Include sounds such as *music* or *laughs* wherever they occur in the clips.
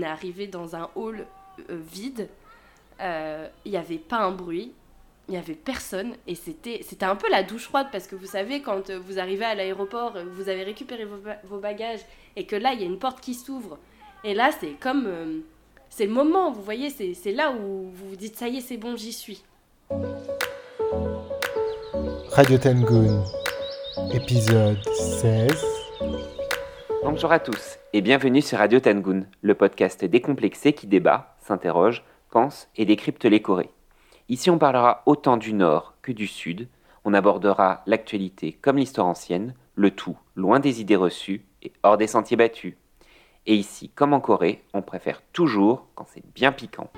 On est arrivé dans un hall euh, vide, il n'y avait pas un bruit, il n'y avait personne et c'était c'était un peu la douche froide parce que vous savez quand vous arrivez à l'aéroport vous avez récupéré vos, bagages et que là il y a une porte qui s'ouvre. Et là c'est comme c'est le moment vous voyez c'est là où vous vous dites ça y est c'est bon j'y suis. Radio Tangoon épisode 16 Bonjour à tous et bienvenue sur Radio Tangoon le podcast décomplexé qui débat s'interroge pense et décrypte les Corées Ici, on parlera autant du Nord que du Sud. On abordera l'actualité comme l'histoire ancienne, le tout loin des idées reçues et hors des sentiers battus. Et ici, comme en Corée, on préfère toujours quand c'est bien piquant.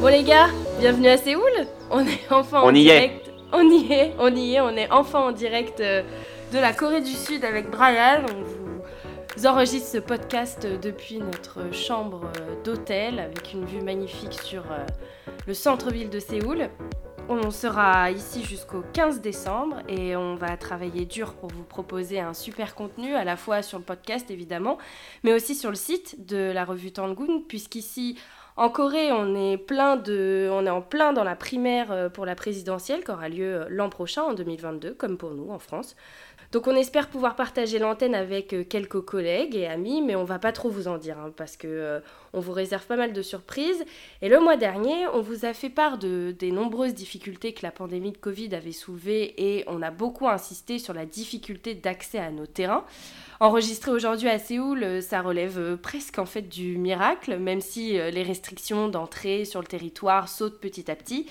Bon les gars, bienvenue à Séoul. On est enfin en direct. On y est, on y est, on est enfin en direct euh, de la Corée du Sud avec Brian. J'enregistre ce podcast depuis notre chambre d'hôtel avec une vue magnifique sur euh, le centre-ville de Séoul. On sera ici jusqu'au 15 décembre et on va travailler dur pour vous proposer un super contenu, à la fois sur le podcast évidemment, mais aussi sur le site de la revue Tangoon, puisqu'ici en Corée, on est, plein de, on est en plein dans la primaire euh, pour la présidentielle qui aura lieu l'an prochain, en 2022, comme pour nous en France. Donc on espère pouvoir partager l'antenne avec euh, quelques collègues et amis, mais on va pas trop vous en dire hein, parce que euh, on vous réserve pas mal de surprises. Et le mois dernier, on vous a fait part de, des nombreuses difficultés que la pandémie de Covid avait soulevées et on a beaucoup insisté sur la difficulté d'accès à nos terrains. Enregistré aujourd'hui à Séoul, euh, ça relève presque en fait du miracle, même si les restrictions d'entrée sur le territoire sautent petit à petit.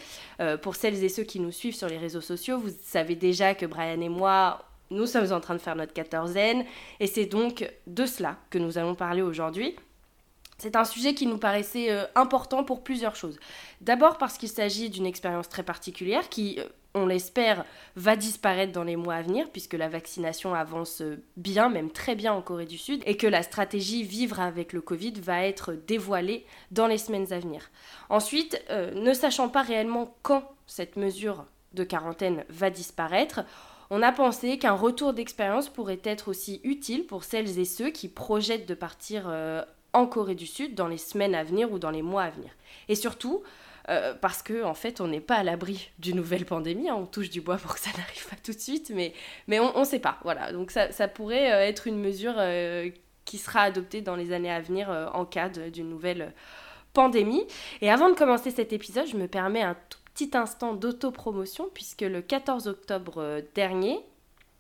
pour celles et ceux qui nous suivent sur les réseaux sociaux, vous savez déjà que Brian et moi, nous sommes en train de faire notre quatorzaine et c'est donc de cela que nous allons parler aujourd'hui. C'est un sujet qui nous paraissait euh, important pour plusieurs choses. D'abord parce qu'il s'agit d'une expérience très particulière qui, euh, on l'espère, va disparaître dans les mois à venir puisque la vaccination avance euh, bien, même très bien en Corée du Sud et que la stratégie vivre avec le Covid va être dévoilée dans les semaines à venir. Ensuite, ne sachant pas réellement quand cette mesure de quarantaine va disparaître, on a pensé qu'un retour d'expérience pourrait être aussi utile pour celles et ceux qui projettent de partir euh, en Corée du Sud dans les semaines à venir ou dans les mois à venir. Et surtout, euh, parce que en fait, on n'est pas à l'abri d'une nouvelle pandémie. Hein. on touche du bois pour que ça *laughs* n'arrive pas tout de suite, mais, on ne sait pas. Voilà, donc ça, pourrait euh, être une mesure qui sera adoptée dans les années à venir en cas d'une nouvelle pandémie. Et avant de commencer cet épisode, je me permets un tout petit instant d'autopromotion puisque le 14 octobre euh, dernier,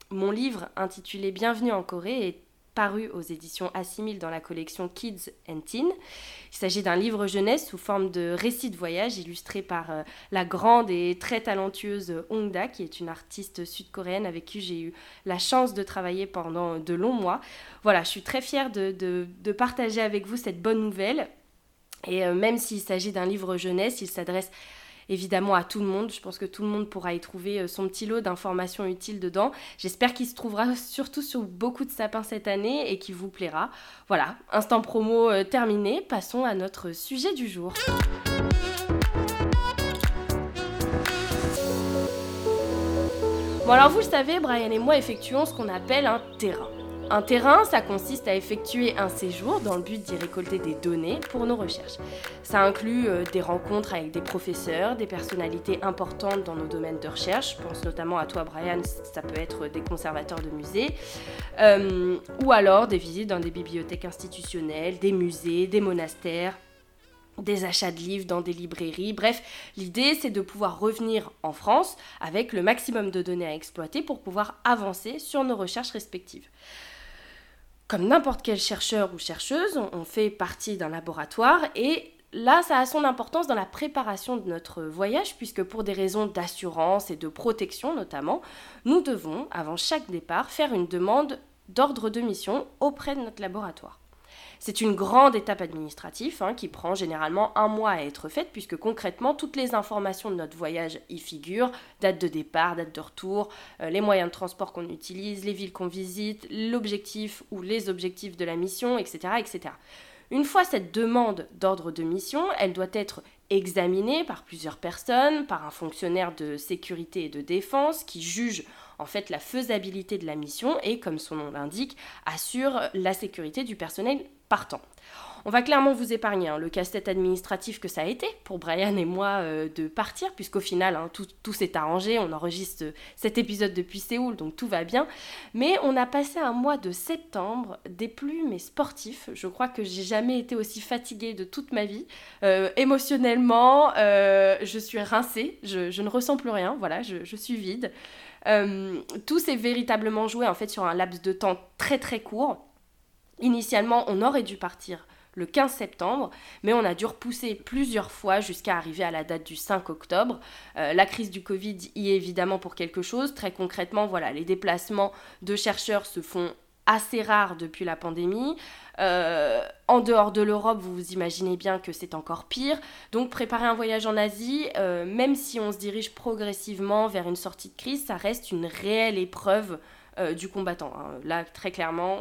mon livre intitulé Bienvenue en Corée est paru aux éditions Assimil dans la collection Kids and Teen. Il s'agit d'un livre jeunesse sous forme de récit de voyage illustré par euh, la grande et très talentueuse Hongda, qui est une artiste sud-coréenne avec qui j'ai eu la chance de travailler pendant de longs mois. Voilà, je suis très fière de, partager avec vous cette bonne nouvelle. Et euh, même s'il s'agit d'un livre jeunesse, il s'adresse évidemment à tout le monde. Je pense que tout le monde pourra y trouver euh, son petit lot d'informations utiles dedans. J'espère qu'il se trouvera surtout sur beaucoup de sapins cette année et qu'il vous plaira. Voilà, instant promo euh, terminé, passons à notre sujet du jour. Bon alors vous le savez, Brian et moi effectuons ce qu'on appelle un terrain. Un terrain, ça consiste à effectuer un séjour dans le but d'y récolter des données pour nos recherches. Ça inclut euh, des rencontres avec des professeurs, des personnalités importantes dans nos domaines de recherche. Je pense notamment à toi, Brian, ça peut être des conservateurs de musées, euh, ou alors des visites dans des bibliothèques institutionnelles, des musées, des monastères, des achats de livres dans des librairies. Bref, l'idée c'est de pouvoir revenir en France avec le maximum de données à exploiter pour pouvoir avancer sur nos recherches respectives comme n'importe quel chercheur ou chercheuse, on fait partie d'un laboratoire et là, ça a son importance dans la préparation de notre voyage puisque pour des raisons d'assurance et de protection notamment, nous devons, avant chaque départ, faire une demande d'ordre de mission auprès de notre laboratoire. C'est une grande étape administrative hein, qui prend généralement un mois à être faite puisque concrètement toutes les informations de notre voyage y figurent, date de départ, date de retour, euh, les moyens de transport qu'on utilise, les villes qu'on visite, l'objectif ou les objectifs de la mission, etc. etc. Une fois cette demande d'ordre de mission, elle doit être examinée par plusieurs personnes, par un fonctionnaire de sécurité et de défense qui juge en fait la faisabilité de la mission et, comme son nom l'indique, assure la sécurité du personnel partant. On va clairement vous épargner hein, le casse-tête administratif que ça a été pour Brian et moi euh, de partir, puisqu'au final, hein, tout, s'est arrangé. On enregistre cet épisode depuis Séoul, donc tout va bien. Mais on a passé un mois de septembre des plus mais sportifs. Je crois que j'ai jamais été aussi fatiguée de toute ma vie. Euh, émotionnellement, euh, je suis rincée, je, ne ressens plus rien, voilà, je, je suis vide. Tout s'est véritablement joué en fait sur un laps de temps très très court. Initialement, on aurait dû partir le 15 septembre, mais on a dû repousser plusieurs fois jusqu'à arriver à la date du 5 octobre. Euh, la crise du Covid y est évidemment pour quelque chose. Très concrètement, voilà, les déplacements de chercheurs se font assez rares depuis la pandémie. Euh, en dehors de l'Europe, vous vous imaginez bien que c'est encore pire. Donc préparer un voyage en Asie, euh, même si on se dirige progressivement vers une sortie de crise, ça reste une réelle épreuve euh, du combattant. Hein. Là, très clairement,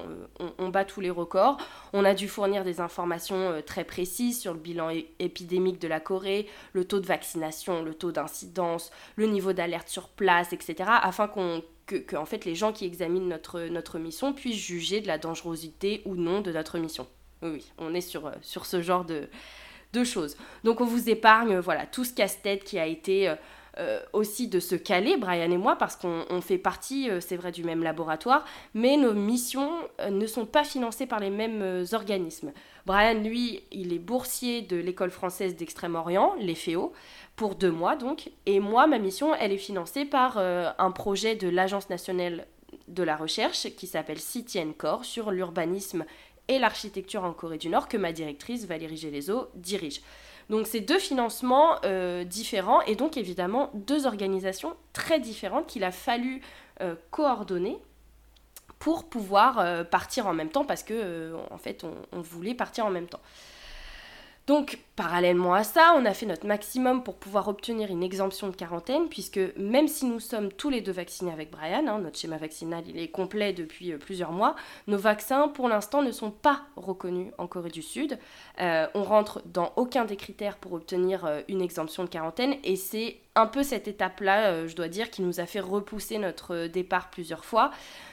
on, bat tous les records. On a dû fournir des informations très précises sur le bilan épidémique de la Corée, le taux de vaccination, le taux d'incidence, le niveau d'alerte sur place, etc., afin qu'on que, en fait, les gens qui examinent notre, notre mission puissent juger de la dangerosité ou non de notre mission. Oui, on est sur, sur ce genre de, de choses. Donc on vous épargne voilà tout ce casse-tête qui a été euh, aussi de se caler, Brian et moi, parce qu'on fait partie, euh, c'est vrai, du même laboratoire, mais nos missions euh, ne sont pas financées par les mêmes organismes. Brian, lui, il est boursier de l'école française d'Extrême-Orient, l'EFEO, pour deux mois donc, et moi, ma mission, elle est financée par un projet de l'Agence nationale de la recherche qui s'appelle City Core sur l'urbanisme et l'architecture en Corée du Nord que ma directrice Valérie Gélézo dirige. Donc c'est deux financements euh, différents et donc évidemment deux organisations très différentes qu'il a fallu euh, coordonner pour pouvoir euh, partir en même temps parce que en fait on, voulait partir en même temps. Donc, parallèlement à ça, on a fait notre maximum pour pouvoir obtenir une exemption de quarantaine, puisque même si nous sommes tous les deux vaccinés avec Brian, hein, notre schéma vaccinal il est complet depuis euh, plusieurs mois, nos vaccins pour l'instant ne sont pas reconnus en Corée du Sud. Euh, on rentre dans aucun des critères pour obtenir euh, une exemption de quarantaine, et c'est un peu cette étape-là, je dois dire, qui nous a fait repousser notre départ plusieurs fois.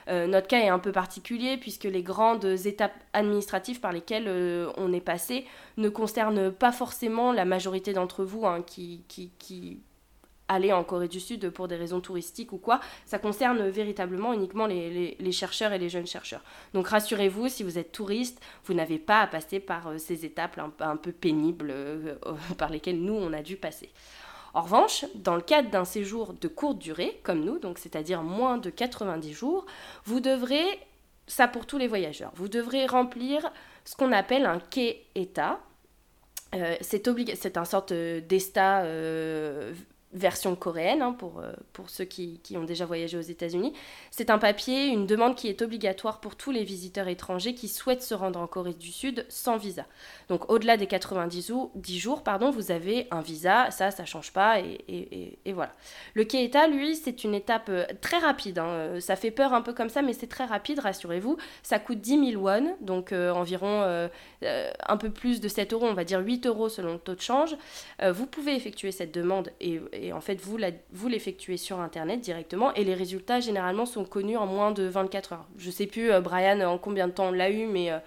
Notre cas est un peu particulier puisque les grandes étapes administratives par lesquelles on est passé ne concernent pas forcément la majorité d'entre vous hein, qui, qui, qui aller en Corée du Sud pour des raisons touristiques ou quoi, ça concerne véritablement uniquement les, les, chercheurs et les jeunes chercheurs. Donc rassurez-vous, si vous êtes touriste, vous n'avez pas à passer par ces étapes un, peu pénibles *laughs* par lesquelles nous, on a dû passer. En revanche, dans le cadre d'un séjour de courte durée, comme nous, donc c'est-à-dire moins de 90 jours, vous devrez, ça pour tous les voyageurs, vous devrez remplir ce qu'on appelle un quai Euh, c'est un sorte d'ESTA euh, version coréenne, hein, pour, euh, pour ceux qui, qui, ont déjà voyagé aux États-Unis. C'est un papier, une demande qui est obligatoire pour tous les visiteurs étrangers qui souhaitent se rendre en Corée du Sud sans visa. Donc au-delà des 90 jours, pardon, vous avez un visa, ça, ça change pas, et, et, et voilà. Le Keita, lui, c'est une étape euh, très rapide. Hein. Euh, ça fait peur un peu comme ça, mais c'est très rapide, rassurez-vous. Ça coûte 10 000 won, donc environ un peu plus de 7 euros, on va dire 8 euros selon le taux de change. vous pouvez effectuer cette demande et et en fait vous, vous l'effectuez sur internet directement et les résultats généralement sont connus en moins de 24 heures. Je sais plus euh, Brian en combien de temps on l'a eu mais euh,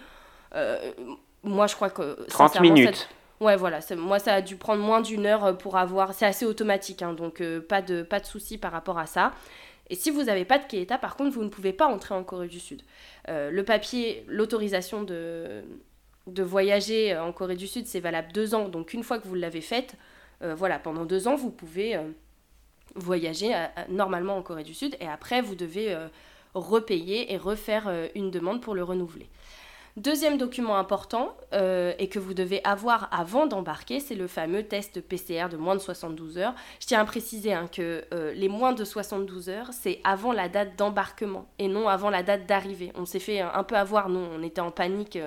euh, moi je crois que 30 minutes. Ouais voilà, moi ça a dû prendre moins d'une heure pour avoir c'est assez automatique hein, donc pas de pas de souci par rapport à ça. Et si vous n'avez pas de Keita, par contre, vous ne pouvez pas entrer en Corée du Sud. le papier, l'autorisation de, de voyager en Corée du Sud, c'est valable deux ans. Donc une fois que vous l'avez faite, voilà, pendant deux ans, vous pouvez euh, voyager euh, normalement en Corée du Sud et après, vous devez repayer et refaire une demande pour le renouveler. Deuxième document important et que vous devez avoir avant d'embarquer, c'est le fameux test PCR de moins de 72 heures. Je tiens à préciser hein, que les moins de 72 heures, c'est avant la date d'embarquement et non avant la date d'arrivée. On s'est fait un peu avoir, nous, on était en panique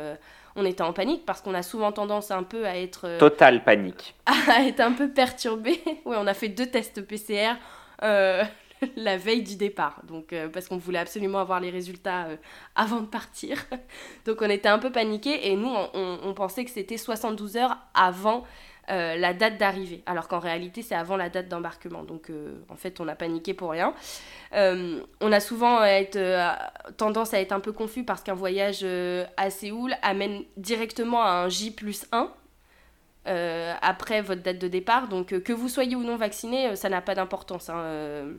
on était en panique parce qu'on a souvent tendance un peu à être... Euh, Total panique. *laughs* À être un peu perturbé. *laughs* oui, on a fait deux tests PCR euh, *laughs* la veille du départ. Donc, euh, parce qu'on voulait absolument avoir les résultats avant de partir. Donc on était un peu paniqué et nous, on, pensait que c'était 72 heures avant la date d'arrivée, alors qu'en réalité c'est avant la date d'embarquement. Donc en fait on a paniqué pour rien. on a souvent tendance à être un peu confus parce qu'un voyage à Séoul amène directement à un J plus 1. après votre date de départ. Donc que vous soyez ou non vacciné, ça n'a pas d'importance. Hein,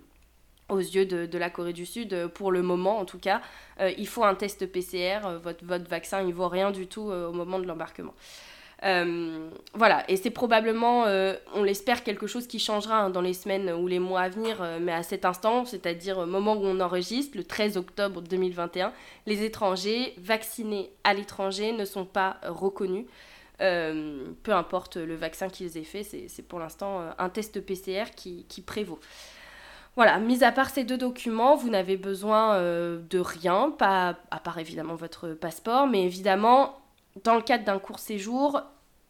aux yeux de, la Corée du Sud, euh, pour le moment en tout cas. Euh, il faut un test PCR, euh, votre, votre vaccin, il vaut rien du tout au moment de l'embarquement. Voilà, et c'est probablement, on l'espère, quelque chose qui changera hein, dans les semaines ou les mois à venir, mais à cet instant, c'est-à-dire au moment où on enregistre, le 13 octobre 2021, les étrangers vaccinés à l'étranger ne sont pas reconnus. peu importe le vaccin qu'ils aient fait, c'est pour l'instant un test PCR qui, prévaut. Voilà, mis à part ces deux documents, vous n'avez besoin euh, de rien, pas, à part évidemment votre passeport, mais évidemment, dans le cadre d'un court séjour,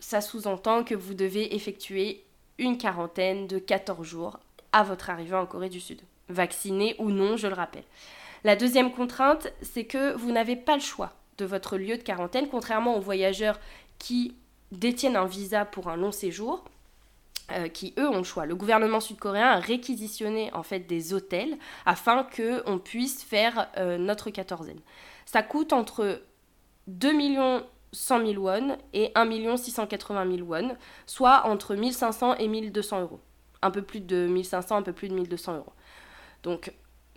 ça sous-entend que vous devez effectuer une quarantaine de 14 jours à votre arrivée en Corée du Sud. Vacciné ou non, je le rappelle. La deuxième contrainte, c'est que vous n'avez pas le choix de votre lieu de quarantaine, contrairement aux voyageurs qui détiennent un visa pour un long séjour. Euh, qui eux ont le choix. Le gouvernement sud-coréen a réquisitionné en fait des hôtels afin que on puisse faire euh, notre quatorzaine. Ça coûte entre 2 millions 100 000 won et 1 million 680 000 won, soit entre 1500 et 1200 euros. Un peu plus de 1500, un peu plus de 1200 euros. Donc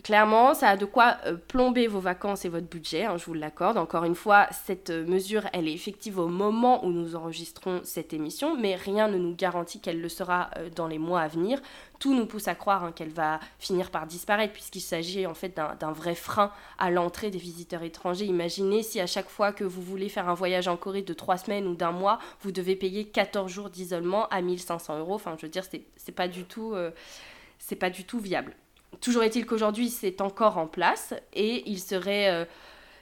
Clairement, ça a de quoi euh, plomber vos vacances et votre budget, hein, je vous l'accorde. Encore une fois, cette euh, mesure, elle est effective au moment où nous enregistrons cette émission, mais rien ne nous garantit qu'elle le sera euh, dans les mois à venir. Tout nous pousse à croire hein, qu'elle va finir par disparaître, puisqu'il s'agit en fait d'un vrai frein à l'entrée des visiteurs étrangers. Imaginez si à chaque fois que vous voulez faire un voyage en Corée de trois semaines ou d'un mois, vous devez payer 14 jours d'isolement à 1500 euros. Enfin, je veux dire, c'est pas tout... c'est pas du tout viable. Toujours est-il qu'aujourd'hui, c'est encore en place et il serait. Euh,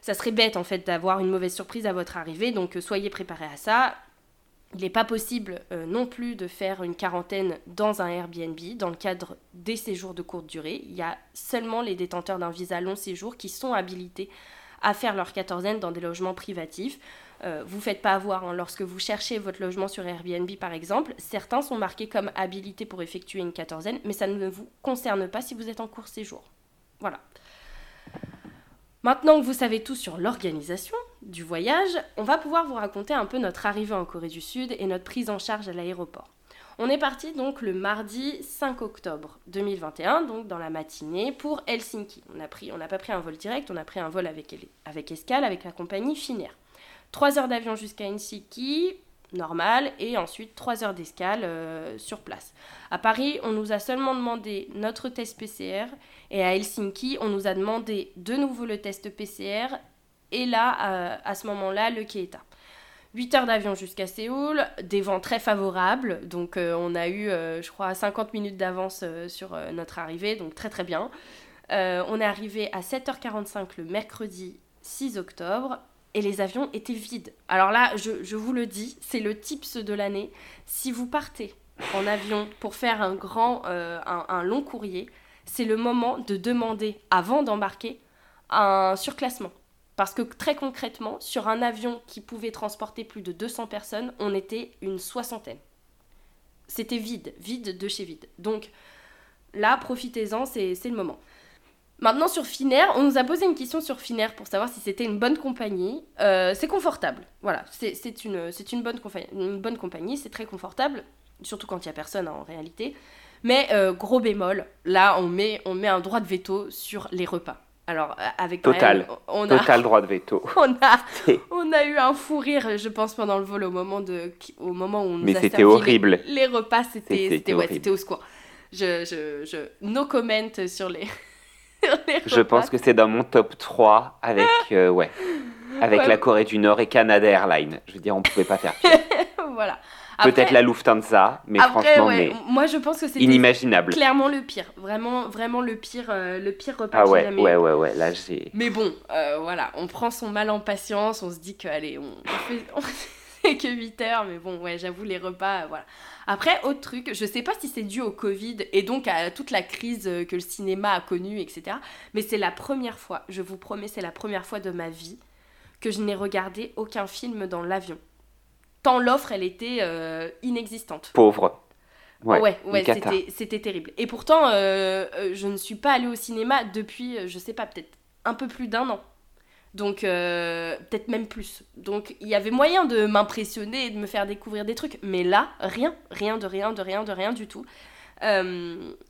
ça serait bête en fait d'avoir une mauvaise surprise à votre arrivée, donc euh, soyez préparés à ça. Il n'est pas possible euh, non plus de faire une quarantaine dans un Airbnb dans le cadre des séjours de courte durée. Il y a seulement les détenteurs d'un visa long séjour qui sont habilités à faire leur quatorzaine dans des logements privatifs. Euh, vous ne faites pas avoir hein. lorsque vous cherchez votre logement sur Airbnb par exemple. Certains sont marqués comme habilités pour effectuer une quatorzaine, mais ça ne vous concerne pas si vous êtes en court séjour. Voilà. Maintenant que vous savez tout sur l'organisation du voyage, on va pouvoir vous raconter un peu notre arrivée en Corée du Sud et notre prise en charge à l'aéroport. On est parti donc le mardi 5 octobre 2021, donc dans la matinée, pour Helsinki. On n'a pas pris un vol direct, on a pris un vol avec, avec escale avec la compagnie Finnair. 3 heures d'avion jusqu'à Helsinki, normal, et ensuite 3 heures d'escale euh, sur place. À Paris, on nous a seulement demandé notre test PCR, et à Helsinki, on nous a demandé de nouveau le test PCR, et là, à ce moment-là, le Keita. 8 heures d'avion jusqu'à Séoul, des vents très favorables, donc euh, on a eu, euh, je crois, 50 minutes d'avance sur notre arrivée, donc très très bien. on est arrivé à 7h45 le mercredi 6 octobre et les avions étaient vides. Alors là, je, vous le dis, c'est le tips de l'année. Si vous partez en avion pour faire un grand, euh, un, long courrier, c'est le moment de demander, avant d'embarquer, un surclassement. Parce que très concrètement, sur un avion qui pouvait transporter plus de 200 personnes, on était une soixantaine. C'était vide, vide de chez vide. Donc là, profitez-en, c'est le moment. Maintenant sur Finnair, on nous a posé une question sur Finnair pour savoir si c'était une bonne compagnie. Euh, c'est confortable, voilà, c'est une, une, bonne une bonne compagnie, c'est très confortable, surtout quand il n'y a personne hein, en réalité. Mais euh, gros bémol, là on met, on met un droit de veto sur les repas. Alors euh, avec Total, on a, Total droit de veto. *laughs* On a, on a eu un fou rire, je pense, pendant le vol au moment, de, au moment où on nous Mais c'était horrible. Les, repas, c'était ouais, au secours. Je, je, je, no comment sur les... Je pense que c'est dans mon top 3 avec, *laughs* euh, ouais, avec la Corée du Nord et Canada Airlines. Je veux dire, on ne pouvait pas faire pire. *laughs* voilà. Peut-être la Lufthansa, mais franchement, mais moi je pense que c'est inimaginable. Clairement le pire, vraiment, vraiment le pire, euh, le pire repas ah ouais, ouais, ouais, ouais, là j'ai. Mais bon, euh, voilà, on prend son mal en patience, on se dit que allez, on, on fait, *laughs* *laughs* que 8 heures, mais bon, ouais, j'avoue les repas, voilà. Après, autre truc, je sais pas si c'est dû au Covid et donc à toute la crise euh, que le cinéma a connue, etc. Mais c'est la première fois, je vous promets, c'est la première fois de ma vie que je n'ai regardé aucun film dans l'avion. tant l'offre, elle était euh, inexistante. Pauvre. Ouais, ouais, c'était terrible. Et pourtant, euh, je ne suis pas allée au cinéma depuis, je sais pas, peut-être un peu plus d'un an. Donc, peut-être même plus. Donc, il y avait moyen de m'impressionner et de me faire découvrir des trucs. Mais là, rien, rien de rien, de rien, de rien du tout.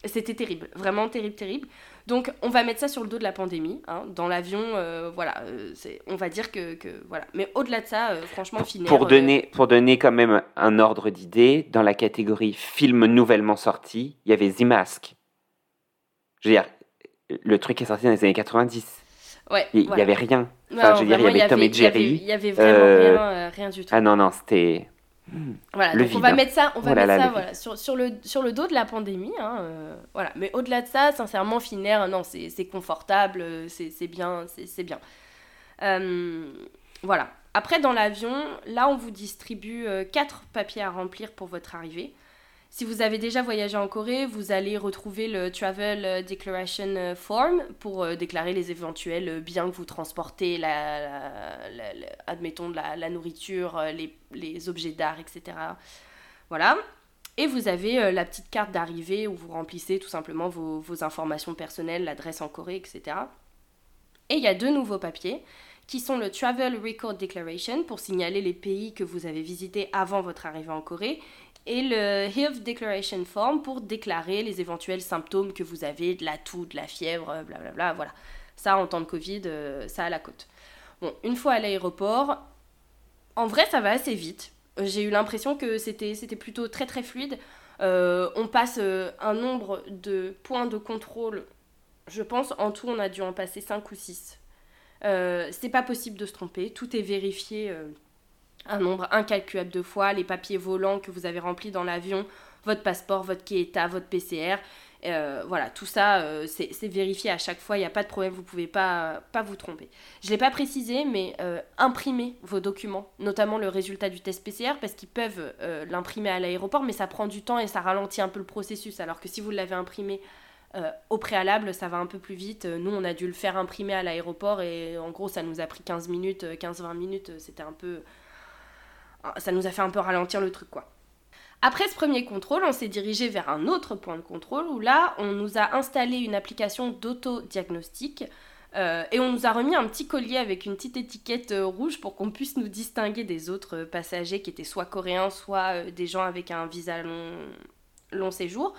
c'était terrible, vraiment terrible, terrible. Donc on va mettre ça sur le dos de la pandémie. Hein. Dans l'avion, euh, voilà, euh, on va dire que, voilà. Mais au-delà de ça, euh, franchement, finir, pour donner pour donner quand même un ordre d'idée, dans la catégorie film nouvellement sorti, il y avait The Mask. Je veux dire, le truc est sorti dans les années 90. Ouais, il n'y avait rien. Enfin, je veux dire, il y avait Tom et Jerry. Il y avait, vraiment rien, rien du tout. Ah non, non, c'était. Voilà, donc on va mettre ça, on va oh mettre ça voilà, sur, sur, le, sur le dos de la pandémie. Hein, euh, voilà. Mais au-delà de ça, sincèrement, Finnair, non, c'est confortable, euh, c'est bien, c'est bien. Euh, voilà. Après, dans l'avion, là, on vous distribue quatre papiers à remplir pour votre arrivée. Si vous avez déjà voyagé en Corée, vous allez retrouver le Travel euh, Declaration euh, Form pour euh, déclarer les éventuels biens que vous transportez, la, admettons la, nourriture, les, objets d'art, etc. Voilà. Et vous avez la petite carte d'arrivée où vous remplissez tout simplement vos, vos informations personnelles, l'adresse en Corée, etc. Et il y a deux nouveaux papiers qui sont le Travel Record Declaration pour signaler les pays que vous avez visités avant votre arrivée en Corée et le Health Declaration Form pour déclarer les éventuels symptômes que vous avez, de la toux, de la fièvre, blablabla. Bla, voilà. Ça, en temps de Covid, euh, ça à la côte. Bon, une fois à l'aéroport, en vrai, ça va assez vite. J'ai eu l'impression que c'était plutôt très très fluide. Euh, on passe euh, un nombre de points de contrôle. Je pense en tout, on a dû en passer 5 ou 6. c'est pas possible de se tromper. Tout est vérifié un nombre incalculable de fois, les papiers volants que vous avez remplis dans l'avion, votre passeport, votre Kieta, votre PCR. Euh, voilà, tout ça, euh, c'est vérifié à chaque fois, il n'y a pas de problème, vous ne pouvez pas, pas vous tromper. Je ne l'ai pas précisé, mais euh, imprimez vos documents, notamment le résultat du test PCR, parce qu'ils peuvent l'imprimer à l'aéroport, mais ça prend du temps et ça ralentit un peu le processus, alors que si vous l'avez imprimé au préalable, ça va un peu plus vite. Nous, on a dû le faire imprimer à l'aéroport et en gros, ça nous a pris 15 minutes, 15-20 minutes, c'était un peu ça nous a fait un peu ralentir le truc quoi. Après ce premier contrôle, on s'est dirigé vers un autre point de contrôle où là, on nous a installé une application d'auto-diagnostic euh, et on nous a remis un petit collier avec une petite étiquette euh, rouge pour qu'on puisse nous distinguer des autres passagers qui étaient soit coréens, soit euh, des gens avec un visa long, séjour.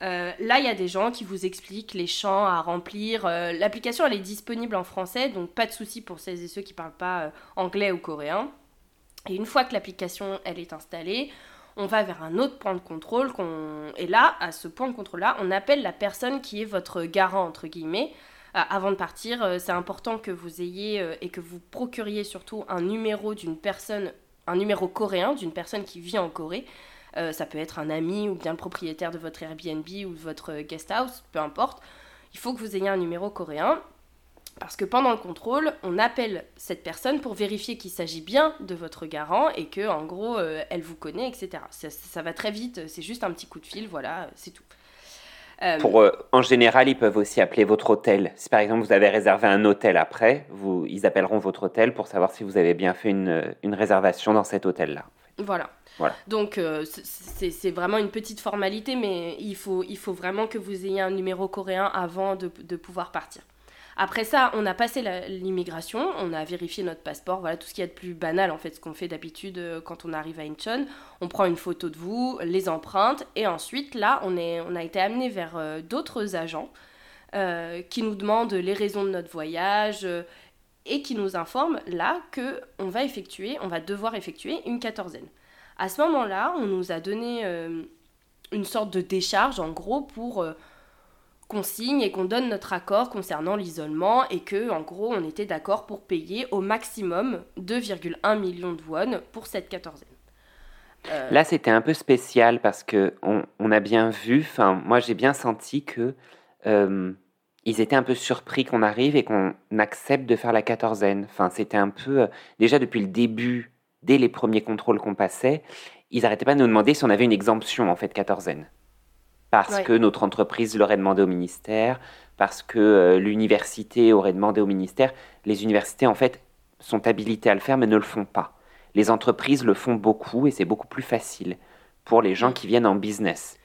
là, il y a des gens qui vous expliquent les champs à remplir. L'application, elle est disponible en français, donc pas de souci pour celles et ceux qui ne parlent pas anglais ou coréen. Et une fois que l'application est installée, on va vers un autre point de contrôle. Et là, à ce point de contrôle-là, on appelle la personne qui est votre garant, entre guillemets. Euh, avant de partir, euh, c'est important que vous ayez euh, et que vous procuriez surtout un numéro d'une personne, un numéro coréen d'une personne qui vit en Corée. ça peut être un ami ou bien le propriétaire de votre Airbnb ou de votre guest house, peu importe. Il faut que vous ayez un numéro coréen. Parce que pendant le contrôle, on appelle cette personne pour vérifier qu'il s'agit bien de votre garant et que, en gros, euh, elle vous connaît, etc. Ça, va très vite, c'est juste un petit coup de fil, voilà, c'est tout. Euh, pour, euh, en général, ils peuvent aussi appeler votre hôtel. Si par exemple vous avez réservé un hôtel après, vous, ils appelleront votre hôtel pour savoir si vous avez bien fait une, une réservation dans cet hôtel-là. Voilà. voilà. Donc c'est vraiment une petite formalité, mais il faut, il faut vraiment que vous ayez un numéro coréen avant de, de pouvoir partir. Après ça, on a passé l'immigration, on a vérifié notre passeport, voilà tout ce qu'il y a de plus banal en fait, ce qu'on fait d'habitude euh, quand on arrive à Incheon. On prend une photo de vous, les empreintes, et ensuite là, on, est, on a été amené vers euh, d'autres agents euh, qui nous demandent les raisons de notre voyage et qui nous informent là que on va effectuer, on va devoir effectuer une quatorzaine. À ce moment-là, on nous a donné une sorte de décharge en gros pour qu'on signe et qu'on donne notre accord concernant l'isolement et que en gros on était d'accord pour payer au maximum 2,1 millions de won pour cette quatorzaine. Euh, Là c'était un peu spécial parce que on, a bien vu, enfin moi j'ai bien senti que euh, ils étaient un peu surpris qu'on arrive et qu'on accepte de faire la quatorzaine. Enfin c'était un peu euh, déjà depuis le début, dès les premiers contrôles qu'on passait, ils n'arrêtaient pas de nous demander si on avait une exemption en fait quatorzaine parce que notre entreprise l'aurait demandé au ministère, parce que euh, l'université aurait demandé au ministère. Les universités, en fait, sont habilitées à le faire, mais ne le font pas. les entreprises le font beaucoup et c'est beaucoup plus facile pour les gens mm. qui viennent en business.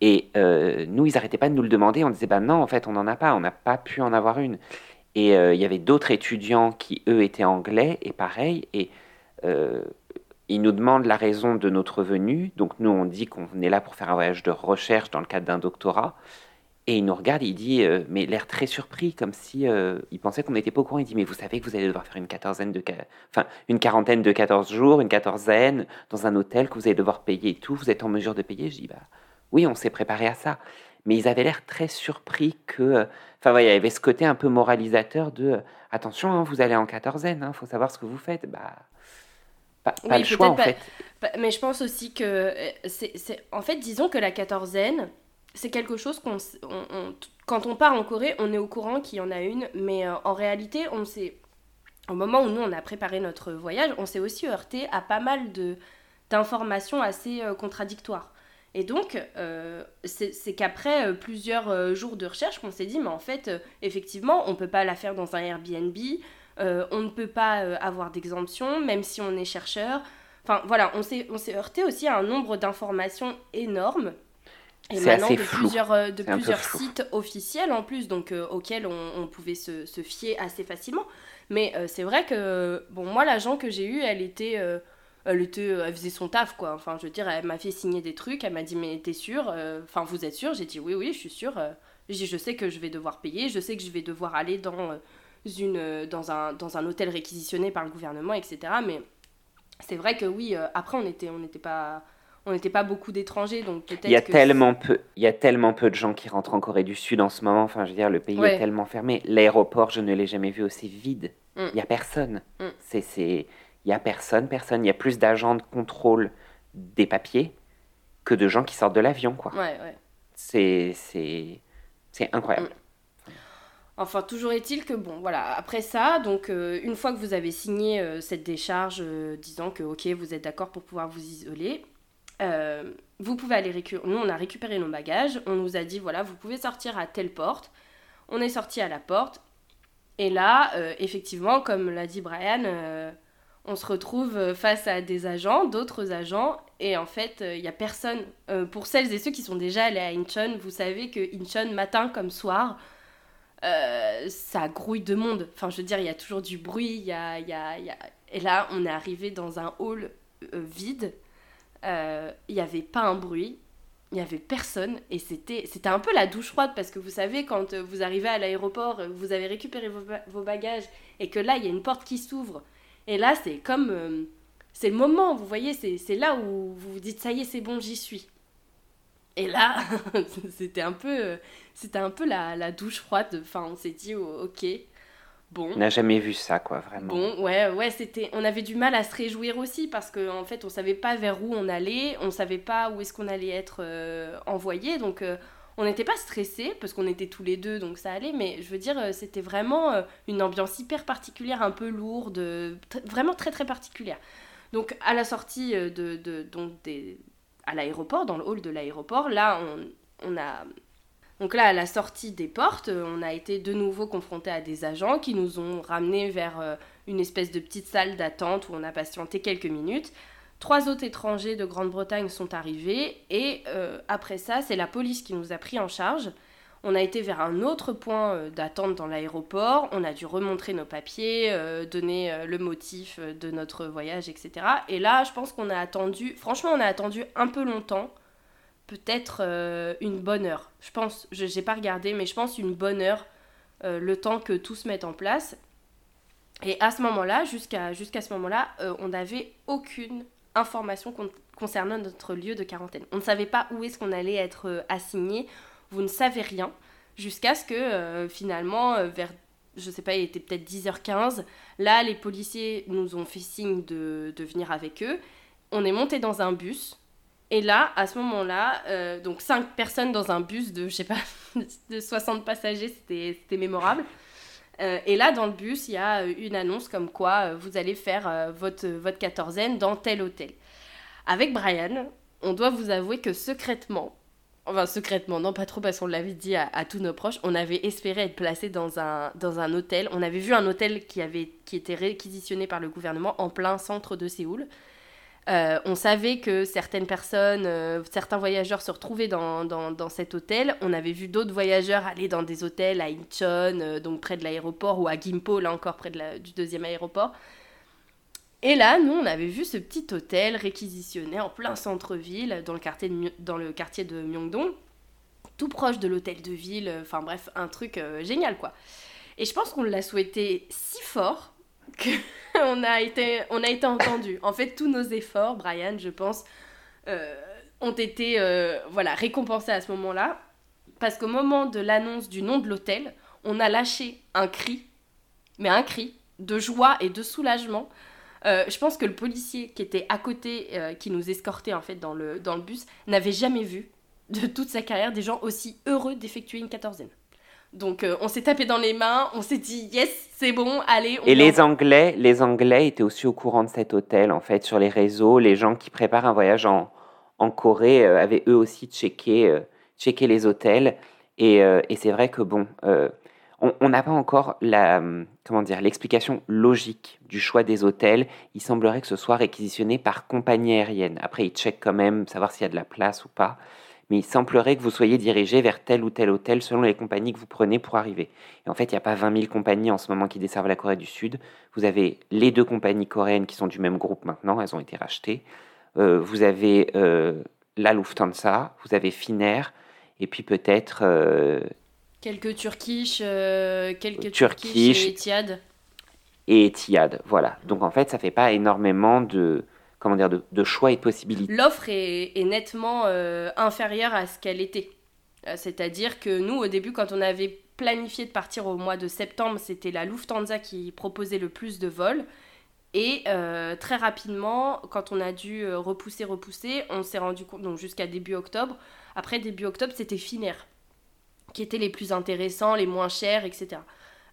Et euh, nous, ils n'arrêtaient pas de nous le demander. On disait, bah non, en fait, on n'en a pas, on n'a pas pu en avoir une. Et euh, il y avait d'autres étudiants qui, eux, étaient anglais, et pareil. Et euh, ils nous demandent la raison de notre venue. Donc nous, on dit qu'on est là pour faire un voyage de recherche dans le cadre d'un doctorat. Et il nous regarde, il dit, mais l'air très surpris, comme si il pensait qu'on n'était pas au courant. Il dit, mais vous savez que vous allez devoir faire une quatorzaine de, enfin, une quarantaine de 14 jours, une quatorzaine dans un hôtel que vous allez devoir payer et tout. Vous êtes en mesure de payer? Je dis, bah oui, on s'est préparé à ça. Mais ils avaient l'air très surpris que. Euh, enfin, il y avait ce côté un peu moralisateur de euh, attention, hein, vous allez en quatorzaine, il hein, faut savoir ce que vous faites. Bah, pas, le choix, en fait. mais je pense aussi que. Euh, c'est, en fait, disons que la quatorzaine, c'est quelque chose qu'on. quand on part en Corée, on est au courant qu'il y en a une, mais en réalité, on s'est. Au moment où nous, on a préparé notre voyage, on s'est aussi heurté à pas mal de, d'informations assez contradictoires. Et donc, euh, c'est qu'après euh, plusieurs euh, jours de recherche qu'on s'est dit, mais en fait, effectivement, on ne peut pas la faire dans un Airbnb, on ne peut pas avoir d'exemption, même si on est chercheur. Enfin, voilà, on s'est heurté aussi à un nombre d'informations énormes. Et maintenant, de plusieurs, de plusieurs sites officiels en plus, donc auxquels on, on pouvait se, se, fier assez facilement. Mais c'est vrai que, bon, moi, l'agent que j'ai eu, elle était elle, était, elle faisait son taf, quoi. Enfin, je veux dire, elle m'a fait signer des trucs, elle m'a dit, mais t'es sûr euh, Enfin, vous êtes sûr? J'ai dit, oui, oui, je suis. Euh. J'ai je sais que je vais devoir payer, je sais que je vais devoir aller dans, euh, une, dans, un, dans un hôtel réquisitionné par le gouvernement, etc. Mais c'est vrai que oui, après, on n'était on pas... On n'était pas beaucoup d'étrangers, donc peut-être. Il y a tellement peu, il y a tellement peu de gens qui rentrent en Corée du Sud en ce moment. Enfin, je veux dire, le pays est tellement fermé. L'aéroport, je ne l'ai jamais vu aussi vide. Mm. Il y a personne. Mm. C'est, il n'y a personne, personne. Il y a plus d'agents de contrôle des papiers que de gens qui sortent de l'avion, quoi. Ouais, c'est, c'est incroyable. Mm. Enfin, toujours est-il que, bon, voilà, après ça, donc, euh, une fois que vous avez signé euh, cette décharge euh, disant que, ok, vous êtes d'accord pour pouvoir vous isoler, vous pouvez aller récupérer. Nous, on a récupéré nos bagages, on nous a dit, voilà, vous pouvez sortir à telle porte. On est sorti à la porte, et là, effectivement, comme l'a dit Brian, on se retrouve face à des agents, d'autres agents, et en fait, il n'y a personne. Pour celles et ceux qui sont déjà allés à Incheon, vous savez que Incheon, matin comme soir, ça grouille de monde. Enfin, je veux dire, il y a toujours du bruit, y a, y, y a... Et là, on est arrivé dans un hall vide, il n'y avait pas un bruit, il n'y avait personne, et c'était un peu la douche froide, parce que vous savez, quand vous arrivez à l'aéroport, vous avez récupéré vos, vos bagages, et que là, il y a une porte qui s'ouvre, et là, c'est comme. Euh, c'est le moment, vous voyez, c'est là où vous vous dites ça y est, c'est bon, j'y suis. Et là, *laughs* c'était un peu, euh, c'était un peu la, la, douche froide. Enfin, on s'est dit, oh, ok, bon. On n'a jamais vu ça, quoi, vraiment. Bon, ouais, ouais, c'était. On avait du mal à se réjouir aussi parce qu'en en fait, on savait pas vers où on allait, on savait pas où est-ce qu'on allait être euh, envoyé, donc on n'était pas stressés parce qu'on était tous les deux, donc ça allait, mais je veux dire, euh, c'était vraiment euh, une ambiance hyper particulière, un peu lourde, vraiment très très particulière. Donc à la sortie euh, de, de donc des, à l'aéroport, dans le hall de l'aéroport, là on, a donc là, à la sortie des portes, on a été de nouveau confronté à des agents qui nous ont ramenés vers une espèce de petite salle d'attente où on a patienté quelques minutes. Trois autres étrangers de Grande-Bretagne sont arrivés et euh, après ça, c'est la police qui nous a pris en charge. On a été vers un autre point euh, d'attente dans l'aéroport, on a dû remontrer nos papiers, euh, donner le motif de notre voyage, etc. Et là, je pense qu'on a attendu, franchement, on a attendu un peu longtemps, peut-être une bonne heure. Je pense, je n'ai pas regardé, mais je pense une bonne heure, le temps que tout se mette en place. Et à ce moment-là, jusqu'à ce moment-là, on n'avait aucune informations concernant notre lieu de quarantaine. On ne savait pas où est-ce qu'on allait être euh, assigné, vous ne savez rien, jusqu'à ce que euh, finalement, euh, vers, je sais pas, il était peut-être 10h15, là, les policiers nous ont fait signe de, de, venir avec eux. On est monté dans un bus, et là, à ce moment-là, donc 5 personnes dans un bus de, je sais pas, *laughs* de 60 passagers, c'était mémorable. et là, dans le bus, il y a une annonce comme quoi vous allez faire votre, votre quatorzaine dans tel hôtel. Avec Brian, on doit vous avouer que secrètement, enfin secrètement, non pas trop parce qu'on l'avait dit à, tous nos proches, on avait espéré être placé dans un, dans un hôtel. On avait vu un hôtel qui, avait, qui était réquisitionné par le gouvernement en plein centre de Séoul. Euh, on savait que certaines personnes, euh, certains voyageurs se retrouvaient dans, dans, cet hôtel. On avait vu d'autres voyageurs aller dans des hôtels à Incheon, euh, donc près de l'aéroport, ou à Gimpo, là encore près de du deuxième aéroport. Et là, nous, on avait vu ce petit hôtel réquisitionné en plein centre-ville, dans, le quartier de, dans Myeongdong, tout proche de l'hôtel de ville, enfin bref, un truc euh, génial quoi. Et je pense qu'on l'a souhaité si fort qu'on *laughs* a été, on a été entendu. En fait, tous nos efforts, Brian, je pense, euh, ont été euh, voilà, récompensés à ce moment-là. Parce qu'au moment de l'annonce du nom de l'hôtel, on a lâché un cri, mais un cri de joie et de soulagement euh, je pense que le policier qui était à côté, euh, qui nous escortait en fait dans le, dans le bus, n'avait jamais vu de toute sa carrière des gens aussi heureux d'effectuer une quatorzaine. Donc euh, on s'est tapé dans les mains, on s'est dit yes, c'est bon, allez. On Et les Anglais, les Anglais étaient aussi au courant de cet hôtel en fait sur les réseaux. Les gens qui préparent un voyage en, en Corée avaient eux aussi checké, checké les hôtels. Et, et c'est vrai que bon, on n'a pas encore la, comment dire, l'explication logique du choix des hôtels. Il semblerait que ce soit réquisitionné par compagnie aérienne. Après, ils checkent quand même, savoir s'il y a de la place ou pas. Mais il semblerait que vous soyez dirigé vers tel ou tel hôtel selon les compagnies que vous prenez pour arriver. Et en fait, il n'y a pas 20 000 compagnies en ce moment qui desservent la Corée du Sud. Vous avez les deux compagnies coréennes qui sont du même groupe maintenant, elles ont été rachetées. Euh, vous avez euh, la Lufthansa, vous avez Finnair, et puis peut-être euh, Quelques Turkish, euh, quelques Turkish, et Etihad. Et Etihad, voilà. Donc en fait, ça fait pas énormément de, comment dire, de, choix et de possibilités. L'offre est, nettement euh, inférieure à ce qu'elle était. Euh, c'est-à-dire que nous, au début, quand on avait planifié de partir au mois de septembre, c'était la Lufthansa qui proposait le plus de vols. Et très rapidement, quand on a dû repousser, repousser, on s'est rendu compte, donc jusqu'à début octobre, après début octobre, c'était Finnair qui étaient les plus intéressants, les moins chers, etc.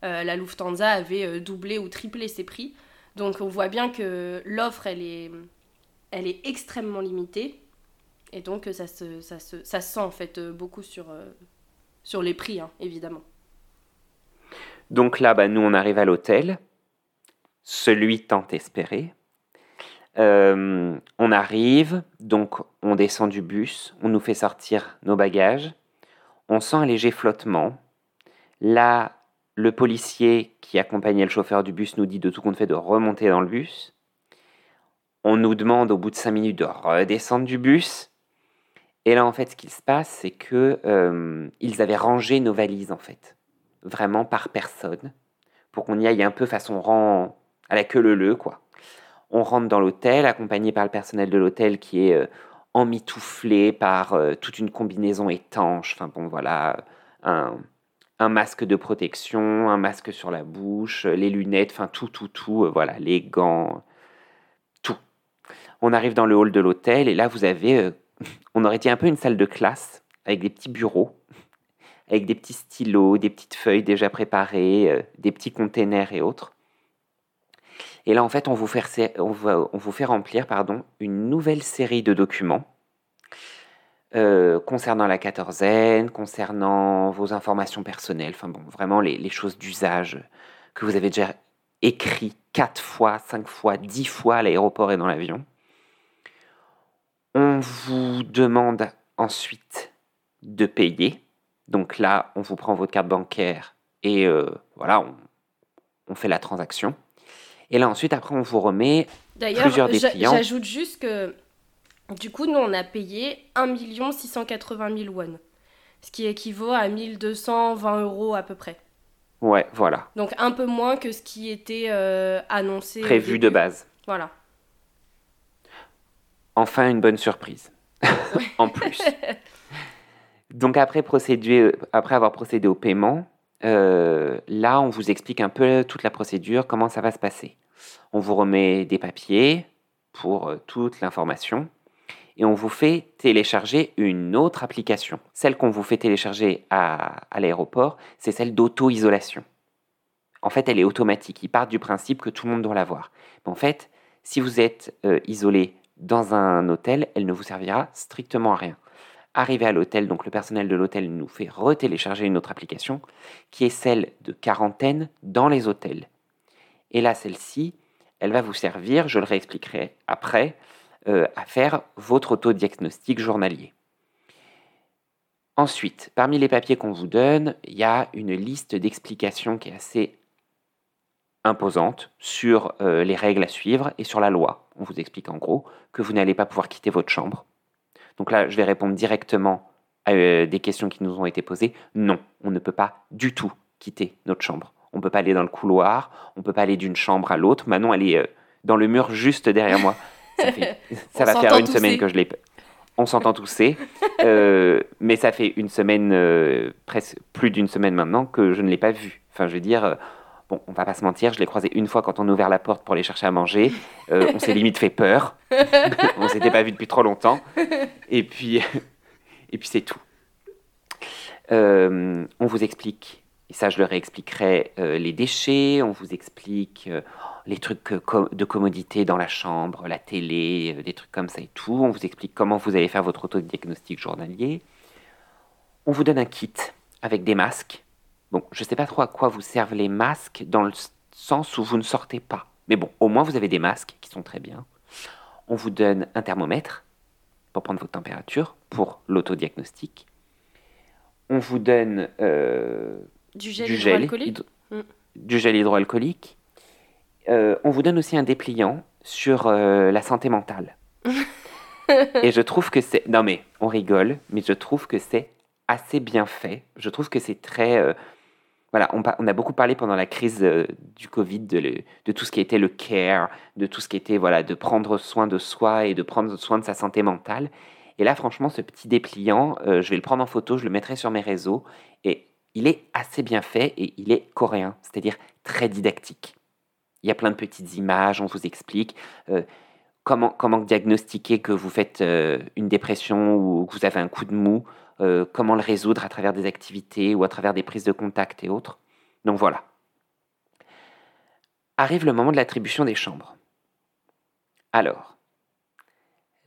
Euh, la Lufthansa avait euh, doublé ou triplé ses prix. Donc on voit bien que l'offre, elle est, elle est extrêmement limitée. Et donc ça se, ça se, ça sent en fait beaucoup sur, euh, sur les prix, hein, évidemment. Donc là, bah, nous, on arrive à l'hôtel, celui tant espéré. on arrive, donc on descend du bus, on nous fait sortir nos bagages on sent un léger flottement. Là, le policier qui accompagnait le chauffeur du bus nous dit de tout compte fait de remonter dans le bus. On nous demande au bout de cinq minutes de redescendre du bus. Et là, en fait, ce qui se passe, c'est que euh, ils avaient rangé nos valises, en fait, vraiment par personne, pour qu'on y aille un peu façon rang à la queue leu quoi. On rentre dans l'hôtel, accompagné par le personnel de l'hôtel qui est euh, emmitouflé par euh, toute une combinaison étanche. Enfin bon, voilà, un, masque de protection, un masque sur la bouche, les lunettes, enfin tout, tout, tout, euh, voilà, les gants, tout. On arrive dans le hall de l'hôtel et là vous avez, euh, *laughs* on aurait dit un peu une salle de classe avec des petits bureaux, avec des petits stylos, des petites feuilles déjà préparées, des petits containers et autres. Et là, en fait, on vous fait, on remplir pardon, une nouvelle série de documents euh, concernant la quatorzaine, concernant vos informations personnelles, enfin bon, vraiment les, choses d'usage que vous avez déjà écrit quatre fois, cinq fois, dix fois à l'aéroport et dans l'avion. On vous demande ensuite de payer. Donc là, on vous prend votre carte bancaire et euh, voilà, on fait la transaction. Et là, ensuite, après, on vous remet plusieurs des clients. J'ajoute juste que, du coup, nous, on a payé 1 680 000 won, ce qui équivaut à 1220 euros à peu près. Ouais, voilà. Donc un peu moins que ce qui était euh, annoncé. Prévu de base. Voilà. Enfin, une bonne surprise. *laughs* en plus. *laughs* Donc après, procéder, après avoir procédé au paiement, euh, là, on vous explique un peu toute la procédure, comment ça va se passer. On vous remet des papiers pour euh, toute l'information et on vous fait télécharger une autre application. Celle qu'on vous fait télécharger à, l'aéroport, c'est celle d'auto-isolation. En fait, elle est automatique. Il part du principe que tout le monde doit l'avoir. Mais en fait, si vous êtes euh, isolé dans un hôtel, elle ne vous servira strictement à rien. Arrivé à l'hôtel, donc le personnel de l'hôtel nous fait retélécharger une autre application qui est celle de quarantaine dans les hôtels. Et là, celle-ci, elle va vous servir, je le réexpliquerai après, euh, à faire votre autodiagnostic journalier. Ensuite, parmi les papiers qu'on vous donne, il y a une liste d'explications qui est assez imposante sur euh, les règles à suivre et sur la loi. On vous explique en gros que vous n'allez pas pouvoir quitter votre chambre. Donc là, je vais répondre directement à euh, des questions qui nous ont été posées. Non, on ne peut pas du tout quitter notre chambre. On ne peut pas aller dans le couloir, on ne peut pas aller d'une chambre à l'autre. Manon, elle est euh, dans le mur juste derrière moi. Ça, *laughs* va faire une semaine que je l'ai. On s'entend tousser, euh, mais ça fait une semaine, presque plus d'une semaine maintenant, que je ne l'ai pas vue. Enfin, je veux dire, Bon, on va pas se mentir, je l'ai croisé une fois quand on a ouvert la porte pour aller chercher à manger. Euh, on s'est limite fait peur. *laughs* on s'était pas vu depuis trop longtemps. Et puis, *laughs* et puis c'est tout. Euh, on vous explique, et ça je le réexpliquerai, euh, les déchets, on vous explique les trucs de commodité dans la chambre, la télé, des trucs comme ça et tout. On vous explique comment vous allez faire votre autodiagnostic journalier. On vous donne un kit avec des masques Bon, je ne sais pas trop à quoi vous servent les masques dans le sens où vous ne sortez pas. Mais bon, au moins vous avez des masques qui sont très bien. On vous donne un thermomètre pour prendre votre température, pour l'autodiagnostic. On vous donne euh, du gel hydroalcoolique. Mm. Du gel hydroalcoolique. Euh, on vous donne aussi un dépliant sur euh, la santé mentale. *laughs* Et je trouve que c'est... Non mais, on rigole, mais je trouve que c'est assez bien fait. Je trouve que c'est très voilà, on, a beaucoup parlé pendant la crise euh, du Covid de, tout ce qui était le care, de tout ce qui était voilà, de prendre soin de soi et de prendre soin de sa santé mentale. Et là, franchement, ce petit dépliant, euh, je vais le prendre en photo, je le mettrai sur mes réseaux. Et il est assez bien fait et il est coréen, c'est-à-dire très didactique. Il y a plein de petites images, on vous explique euh, comment, comment diagnostiquer que vous faites une dépression ou que vous avez un coup de mou. Euh, comment le résoudre à travers des activités ou à travers des prises de contact et autres. Donc voilà. Arrive le moment de l'attribution des chambres. Alors,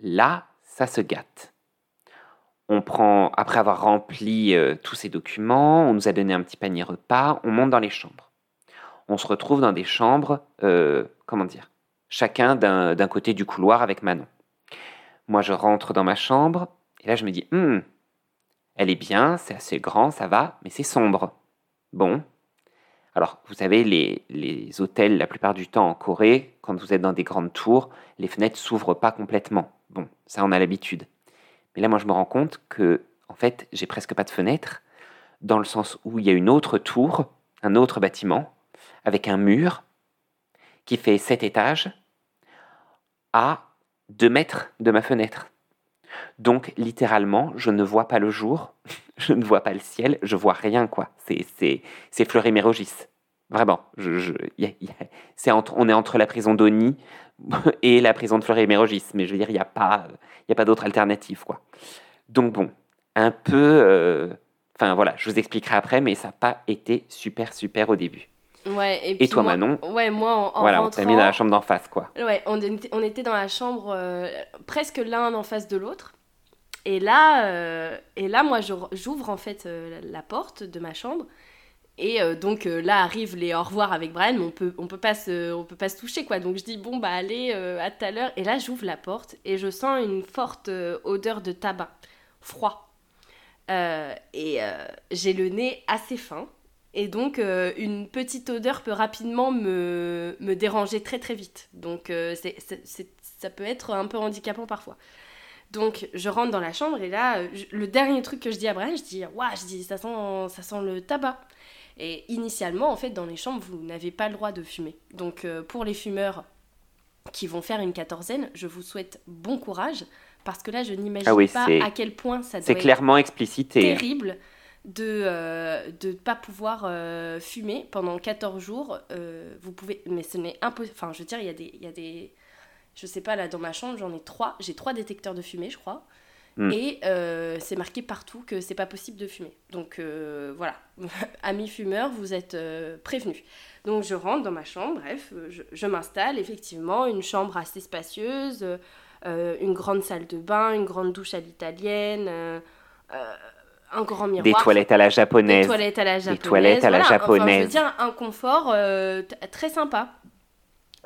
là, ça se gâte. On prend, après avoir rempli euh, tous ces documents, on nous a donné un petit panier repas, on monte dans les chambres. On se retrouve dans des chambres, euh, comment dire, chacun d'un côté du couloir avec Manon. Moi, je rentre dans ma chambre, et là, je me dis, hum, elle est bien, c'est assez grand, ça va, mais c'est sombre. Bon. Alors, vous savez, les, hôtels, la plupart du temps en Corée, quand vous êtes dans des grandes tours, les fenêtres s'ouvrent pas complètement. Bon, ça, on a l'habitude. Mais là, moi, je me rends compte que, en fait, j'ai presque pas de fenêtre, dans le sens où il y a une autre tour, un autre bâtiment, avec un mur qui fait sept étages à deux mètres de ma fenêtre. Donc, littéralement, je ne vois pas le jour, *laughs* je ne vois pas le ciel, je vois rien, quoi. C'est Fleury-Mérogis. Vraiment. Je, entre, on est entre la prison d'Oni *laughs* et la prison de Fleury-Mérogis. Mais je veux dire, il n'y a pas, y a pas d'autre alternative, quoi. Donc, bon, un peu. Euh, enfin, voilà, je vous expliquerai après, mais ça n'a pas été super, super au début. Ouais, et, toi, Manon Ouais, moi, en, voilà, on t'a mis dans la chambre d'en face, quoi. Ouais, on, on était dans la chambre euh, presque l'un en face de l'autre. Et là, euh, et là, moi, j'ouvre en fait euh, la porte de ma chambre. Et donc là arrivent les au revoir avec Brian, mais on peut, on peut pas se, on peut pas se toucher quoi. Donc je dis bon bah allez à tout à l'heure. Et là j'ouvre la porte et je sens une forte odeur de tabac froid. et j'ai le nez assez fin. Et donc, euh, une petite odeur peut rapidement me, me déranger très très vite. Donc, euh, c'est, ça peut être un peu handicapant parfois. Donc, je rentre dans la chambre et là, le dernier truc que je dis à Brian, je dis Waouh, je dis, ça sent, ça sent le tabac. Et initialement, en fait, dans les chambres, vous n'avez pas le droit de fumer. Donc, euh, pour les fumeurs qui vont faire une quatorzaine, je vous souhaite bon courage parce que là, je n'imagine ah pas à quel point ça doit c'est clairement explicité. terrible de ne euh, pas pouvoir euh, fumer pendant 14 jours. Euh, vous pouvez, mais ce n'est impossible. Enfin, je veux dire, il y, a des, il y a des. Je sais pas, là, dans ma chambre, j'en ai trois. J'ai trois détecteurs de fumée, je crois. Hmm. Et c'est marqué partout que c'est pas possible de fumer. Donc voilà, *laughs* amis fumeurs, vous êtes prévenus. Donc je rentre dans ma chambre, bref, je, je m'installe. Effectivement, une chambre assez spacieuse, une grande salle de bain, une grande douche à l'italienne un grand miroir. Des toilettes à la japonaise. Des toilettes à la japonaise. Des toilettes à la japonaise. Enfin, je veux dire, un confort très sympa.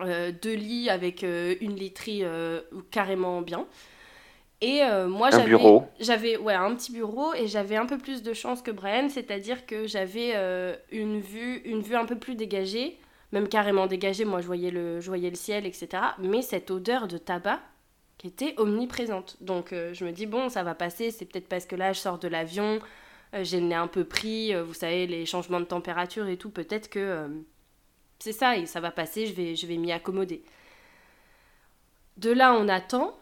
deux lits avec une literie carrément bien. Et moi, j'avais, j'avais ouais, un petit bureau et j'avais un peu plus de chance que Brian, c'est-à-dire que j'avais une, vue, une vue un peu plus dégagée même carrément dégagé, moi je voyais, le, je voyais le ciel, etc. Mais cette odeur de tabac qui était omniprésente. Donc euh, je me dis, bon, ça va passer, c'est peut-être parce que là je sors de l'avion, euh, j'ai le nez un peu pris, euh, vous savez, les changements de température et tout, peut-être que c'est ça et ça va passer, je vais, je vais m'y accommoder. De là, on attend.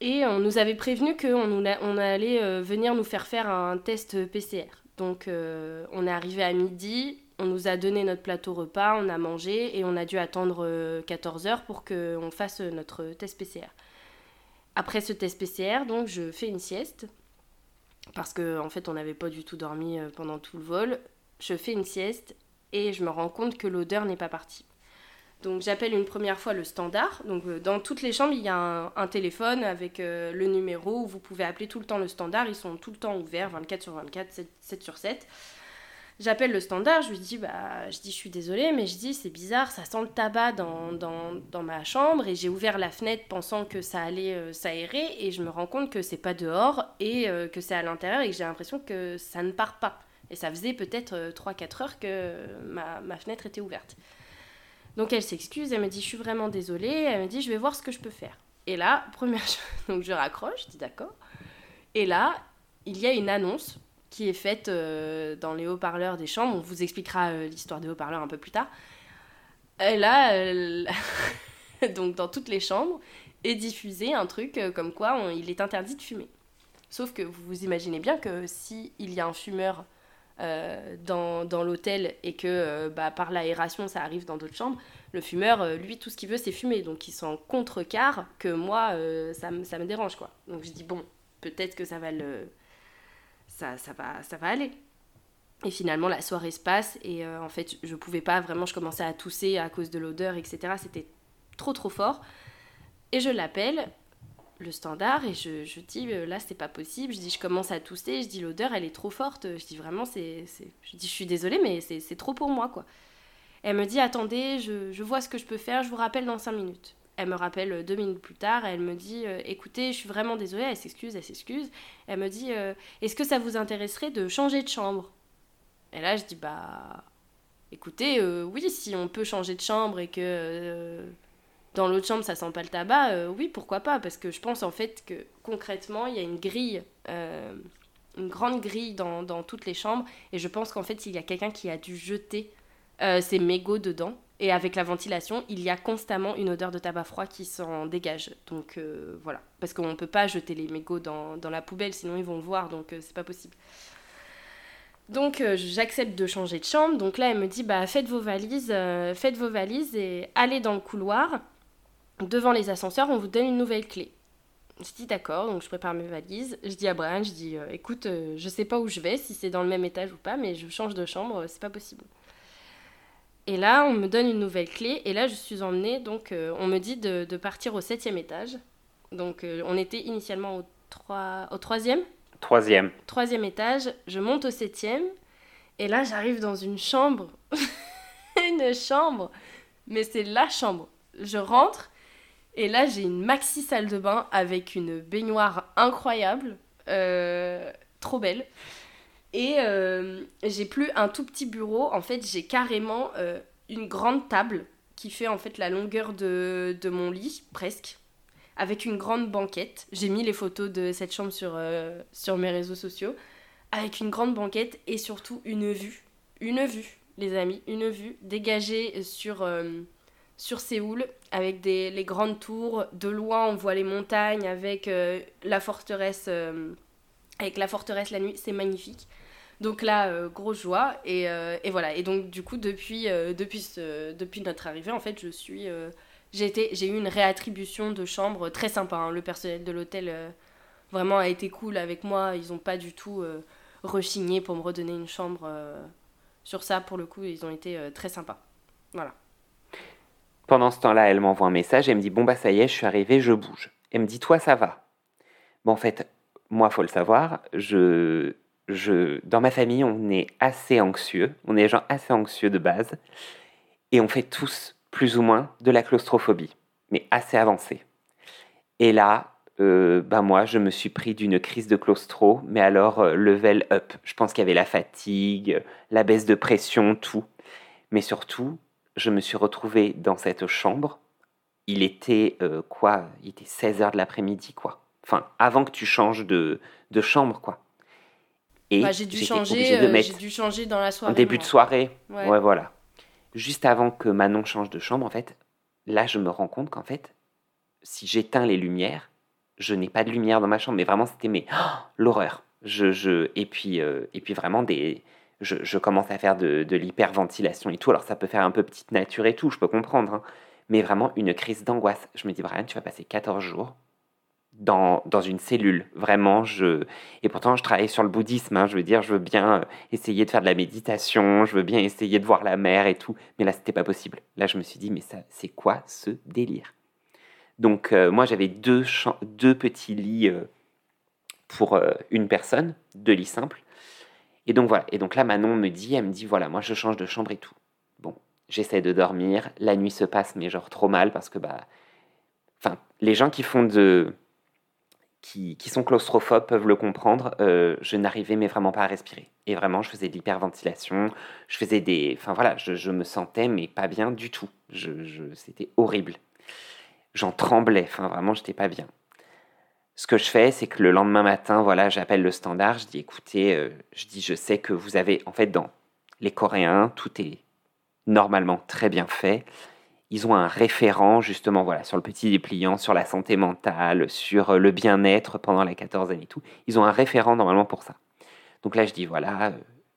Et on nous avait prévenu qu'on on allait venir nous faire faire un test PCR. Donc on est arrivé à midi, on nous a donné notre plateau repas, on a mangé et on a dû attendre 14 euh, heures pour qu'on fasse notre test PCR. Après ce test PCR, donc je fais une sieste parce qu'en en fait on n'avait pas du tout dormi euh, pendant tout le vol. Je fais une sieste et je me rends compte que l'odeur n'est pas partie. Donc j'appelle une première fois le standard. Euh, dans toutes les chambres, il y a un, téléphone avec le numéro où vous pouvez appeler tout le temps le standard. Ils sont tout le temps ouverts, 24 sur 24, 7 sur 7. J'appelle le standard, je lui dis, bah, je dis, je suis désolée, mais je dis, c'est bizarre, ça sent le tabac dans, dans, dans ma chambre, et j'ai ouvert la fenêtre pensant que ça allait euh, s'aérer, et je me rends compte que c'est pas dehors, et euh, que c'est à l'intérieur, et que j'ai l'impression que ça ne part pas. Et ça faisait peut-être 3-4 euh, heures que ma, ma, fenêtre était ouverte. Donc elle s'excuse, elle me dit, je suis vraiment désolée, elle me dit, je vais voir ce que je peux faire. Et là, *laughs* première chose, donc je raccroche, je dis d'accord. Et là, il y a une annonce qui est faite euh, dans les haut-parleurs des chambres. On vous expliquera euh, l'histoire des haut-parleurs un peu plus tard. Là, *laughs* donc dans toutes les chambres, est diffusé un truc euh, comme quoi il est interdit de fumer. Sauf que vous vous imaginez bien que si il y a un fumeur dans, dans l'hôtel et que bah, par l'aération ça arrive dans d'autres chambres, le fumeur, lui, tout ce qu'il veut, c'est fumer. Donc il s'en contrecarre que moi, ça, ça me dérange. quoi. Donc je dis, bon, peut-être que ça va le ça, ça, va, ça va aller. Et finalement, la soirée se passe et euh, en fait, je pouvais pas vraiment, je commençais à tousser à cause de l'odeur, etc. C'était trop trop fort. Et je l'appelle, le standard, et je, je dis euh, là, c'est pas possible. Je dis, je commence à tousser, je dis l'odeur, elle est trop forte. Je dis vraiment, c'est. Je dis, je suis désolée, mais c'est trop pour moi, quoi. Elle me dit, attendez, je, je vois ce que je peux faire, je vous rappelle dans 5 minutes. Elle me rappelle euh, deux minutes plus tard, elle me dit euh, Écoutez, je suis vraiment désolée, elle s'excuse, elle s'excuse. Elle me dit euh, Est-ce que ça vous intéresserait de changer de chambre? Et là, je dis Bah, écoutez, oui, si on peut changer de chambre et que dans l'autre chambre ça sent pas le tabac, oui, pourquoi pas? Parce que je pense en fait que concrètement, il y a une grille. une grande grille dans, dans, toutes les chambres et je pense qu'en fait il y a quelqu'un qui a dû jeter ses mégots dedans et avec la ventilation, il y a constamment une odeur de tabac froid qui s'en dégage. Donc euh, voilà. Parce qu'on ne peut pas jeter les mégots dans, la poubelle, sinon ils vont le voir, donc euh, c'est pas possible. Donc euh, j'accepte de changer de chambre. Donc là, elle me dit bah faites vos valises, faites vos valises et allez dans le couloir. Devant les ascenseurs, on vous donne une nouvelle clé. Je dis d'accord, donc je prépare mes valises. Je dis à Brian, je dis écoute, je sais pas où je vais, si c'est dans le même étage ou pas, mais je change de chambre, c'est pas possible. Et là, on me donne une nouvelle clé. Et là, je suis emmenée. Donc, euh, on me dit de, partir au septième étage. Donc, euh, on était initialement au, 3... au troisième. Troisième. Troisième étage. Je monte au septième. Et là, j'arrive dans une chambre. *laughs* une chambre. Mais c'est la chambre. Je rentre. Et là, j'ai une maxi salle de bain avec une baignoire incroyable. Euh, trop belle. Et euh, j'ai plus un tout petit bureau, en fait j'ai carrément euh, une grande table qui fait en fait la longueur de, de, mon lit, presque, avec une grande banquette. J'ai mis les photos de cette chambre sur, euh, sur mes réseaux sociaux, avec une grande banquette et surtout une vue. Une vue, les amis, une vue dégagée sur, sur Séoul, avec des, les grandes tours. De loin on voit les montagnes avec la forteresse. avec la forteresse la nuit, c'est magnifique. Donc là, euh, grosse joie. Et, euh, et, voilà. Et donc, du coup, depuis, euh, depuis, ce, depuis notre arrivée, en fait, je suis. j'ai, été, j'ai eu une réattribution de chambre très sympa. Hein. Le personnel de l'hôtel vraiment a été cool avec moi. Ils n'ont pas du tout rechigné pour me redonner une chambre. sur ça, pour le coup, ils ont été très sympas. Voilà. Pendant ce temps-là, elle m'envoie un message. Elle me dit Bon, bah, ça y est, je suis arrivée, je bouge. Elle me dit Toi, ça va. Bon, en fait, moi, faut le savoir, je, je, dans ma famille, on est assez anxieux. On est des gens assez anxieux de base. Et on fait tous, plus ou moins, de la claustrophobie, mais assez avancée. Et là, ben moi, je me suis pris d'une crise de claustro, mais alors euh, level up. Je pense qu'il y avait la fatigue, la baisse de pression, tout. Mais surtout, je me suis retrouvé dans cette chambre. Il était euh, quoi? Il était 16 h de l'après-midi, quoi. Enfin, avant que tu changes de, de chambre, quoi. Et bah, j'ai dû changer. De mettre dû changer dans la soirée. En début de soirée. ouais, voilà. Juste avant que Manon change de chambre, en fait, là, je me rends compte qu'en fait, si j'éteins les lumières, je n'ai pas de lumière dans ma chambre, mais vraiment, c'était mais l'horreur. Je, je, et, puis, euh, et puis vraiment, des, je, je commence à faire de, de l'hyperventilation et tout. Alors, ça peut faire un peu petite nature et tout, je peux comprendre. Hein. mais vraiment, une crise d'angoisse. Je me dis, Brian, tu vas passer 14 jours dans, dans, une cellule. Vraiment, je... Et pourtant, je travaille sur le bouddhisme. Hein, je veux dire, je veux bien euh, essayer de faire de la méditation, je veux bien essayer de voir la mer et tout. Mais là, c'était pas possible. Là, je me suis dit, mais ça, c'est quoi ce délire? Donc euh, moi j'avais deux, deux petits lits euh, pour une personne, deux lits simples. Et donc voilà. Et donc là Manon me dit, elle me dit voilà, moi je change de chambre et tout. Bon, j'essaie de dormir. La nuit se passe, mais genre trop mal parce que bah, enfin, les gens qui font de, qui, sont claustrophobes peuvent le comprendre. je n'arrivais mais vraiment pas à respirer. Et vraiment, je faisais de l'hyperventilation. Je faisais des, enfin voilà, je, je, me sentais mais pas bien du tout. Je c'était horrible j'en tremblais, enfin vraiment, j'étais pas bien. Ce que je fais, c'est que le lendemain matin, voilà, j'appelle le standard, je dis écoutez, euh, je dis je sais que vous avez, en fait, dans les Coréens, tout est normalement très bien fait. Ils ont un référent justement voilà sur le petit dépliant, sur la santé mentale, sur le bien-être pendant la quatorzaine et tout. Ils ont un référent normalement pour ça. Donc là, je dis voilà, euh,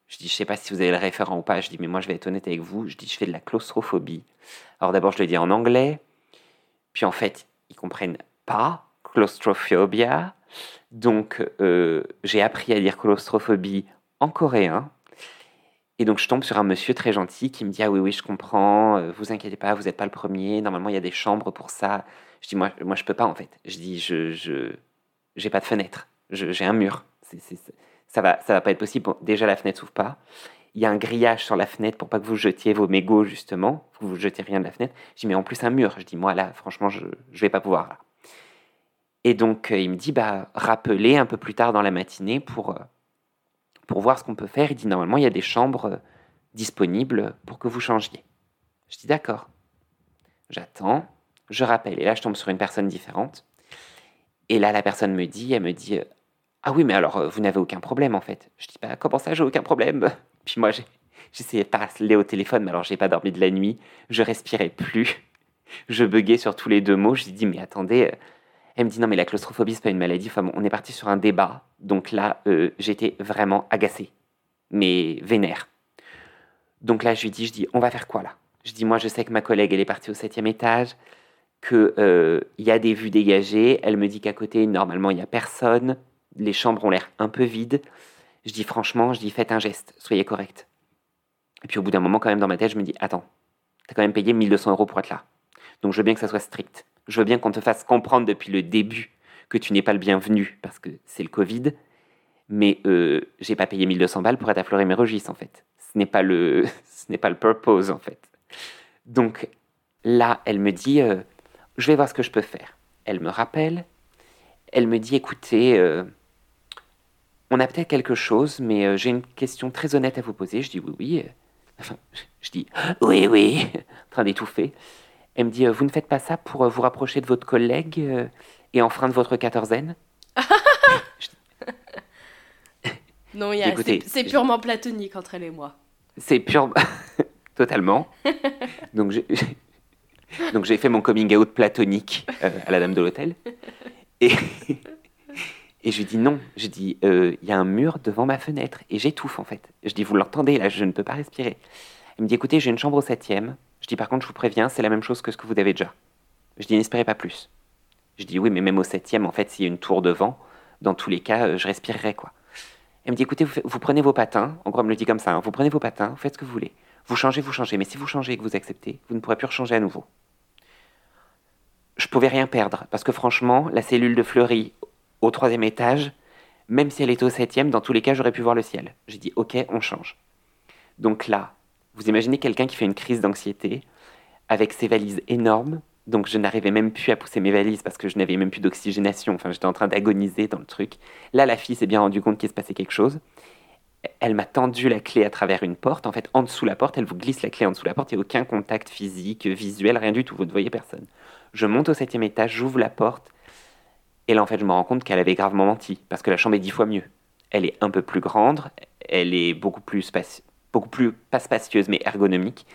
je dis je sais pas si vous avez le référent ou pas. Je dis mais moi je vais être honnête avec vous. Je dis je fais de la claustrophobie. Alors d'abord je le dis en anglais, puis en fait, ils comprennent pas claustrophobia. Donc euh, j'ai appris à dire claustrophobie en coréen. Et donc je tombe sur un monsieur très gentil qui me dit ah oui oui je comprends, euh, vous inquiétez pas, vous n'êtes pas le premier. Normalement il y a des chambres pour ça. Je dis moi moi je peux pas en fait. Je dis je je j'ai pas de fenêtre. J'ai un mur. ça va ça va pas être possible. déjà la fenêtre s'ouvre pas il y a un grillage sur la fenêtre pour pas que vous jetiez vos mégots, justement. Vous ne jetez rien de la fenêtre. Je dis, mais en plus, un mur. Je dis, moi, là, franchement, je ne vais pas pouvoir. Là. Et donc, euh, il me dit, bah, rappelez un peu plus tard dans la matinée pour, euh, pour voir ce qu'on peut faire. Il dit, normalement, il y a des chambres euh, disponibles pour que vous changiez. Je dis, d'accord. J'attends, je rappelle. Et là, je tombe sur une personne différente. Et là, la personne me dit, elle me dit, ah oui, mais alors, vous n'avez aucun problème, en fait. Je dis, bah, comment ça, j'ai aucun problème? *laughs* Puis moi, j'essayais de parler au téléphone, mais alors j'ai pas dormi de la nuit. Je respirais plus. Je buguais sur tous les deux mots. Je dis, mais attendez. Elle me dit, non, mais la claustrophobie, c'est pas une maladie. Enfin, on est parti sur un débat. Donc là, euh, j'étais vraiment agacée, mais vénère. Donc là, je lui dis, je dis, on va faire quoi là? Je dis, moi, je sais que ma collègue, elle est partie au septième étage, qu'il euh, y a des vues dégagées. Elle me dit qu'à côté, normalement, il y a personne. Les chambres ont l'air un peu vides. Je dis franchement, je dis faites un geste, soyez correct. Et puis au bout d'un moment, quand même, dans ma tête, je me dis attends, t'as quand même payé 1200 euros pour être là. Donc je veux bien que ça soit strict. Je veux bien qu'on te fasse comprendre depuis le début que tu n'es pas le bienvenu parce que c'est le Covid. Mais euh, j'ai pas payé 1200 balles pour être à Fleury-Mérogis en fait. Ce n'est pas le, *laughs* ce n'est pas le purpose en fait. Donc là, elle me dit, euh, je vais voir ce que je peux faire. Elle me rappelle. Elle me dit, écoutez, euh, on a peut-être quelque chose, mais euh, j'ai une question très honnête à vous poser. Je dis oui, oui. Enfin, *laughs* je dis oui, oui, *laughs* en train d'étouffer. Elle me dit, euh, vous ne faites pas ça pour euh, vous rapprocher de votre collègue et enfreindre votre quatorzaine *laughs* Non, c'est purement platonique entre elle et moi. C'est purement... *laughs* Totalement. *laughs* Donc j'ai... Donc j'ai fait mon coming out platonique à la dame de l'hôtel. Et... Et je lui dis non. Je dis, euh, il y a un mur devant ma fenêtre. Et j'étouffe en fait. Je dis, vous l'entendez là, je ne peux pas respirer. Il me dit, écoutez, j'ai une chambre au septième. Je dis, par contre, je vous préviens, c'est la même chose que ce que vous avez déjà. Je dis, n'espérez pas plus. Je dis, oui, mais même au septième, en fait, s'il y a une tour devant, dans tous les cas, euh, je respirerai quoi. Elle me dit, écoutez, vous, prenez vos patins. En gros, elle me le dit comme ça. Hein. vous prenez vos patins, vous faites ce que vous voulez. Vous changez, vous changez. Mais si vous changez et que vous acceptez, vous ne pourrez plus rechanger à nouveau. Je pouvais rien perdre parce que franchement, la cellule de Fleury au troisième étage, Même si elle était au septième, dans tous les cas, j'aurais pu voir le ciel. J'ai dit, ok, on change. Donc là, vous imaginez quelqu'un qui fait une crise d'anxiété avec ses valises énormes. Donc je n'arrivais même plus à pousser mes valises parce que je n'avais même plus d'oxygénation. Enfin, j'étais en train d'agoniser dans le truc. Là, la fille s'est bien rendue compte qu'il se passait quelque chose. Elle m'a tendu la clé à travers une porte. En fait, en dessous la porte, elle vous glisse la clé en dessous la porte. Il n'y a aucun contact physique, visuel, rien du tout. Vous ne voyez personne. Je monte au septième étage, j'ouvre la porte. Et là, en fait, je me rends compte qu'elle avait gravement menti, parce que la chambre est dix fois mieux. Elle est un peu plus grande, elle est beaucoup plus, beaucoup plus pas spacieuse, mais ergonomique.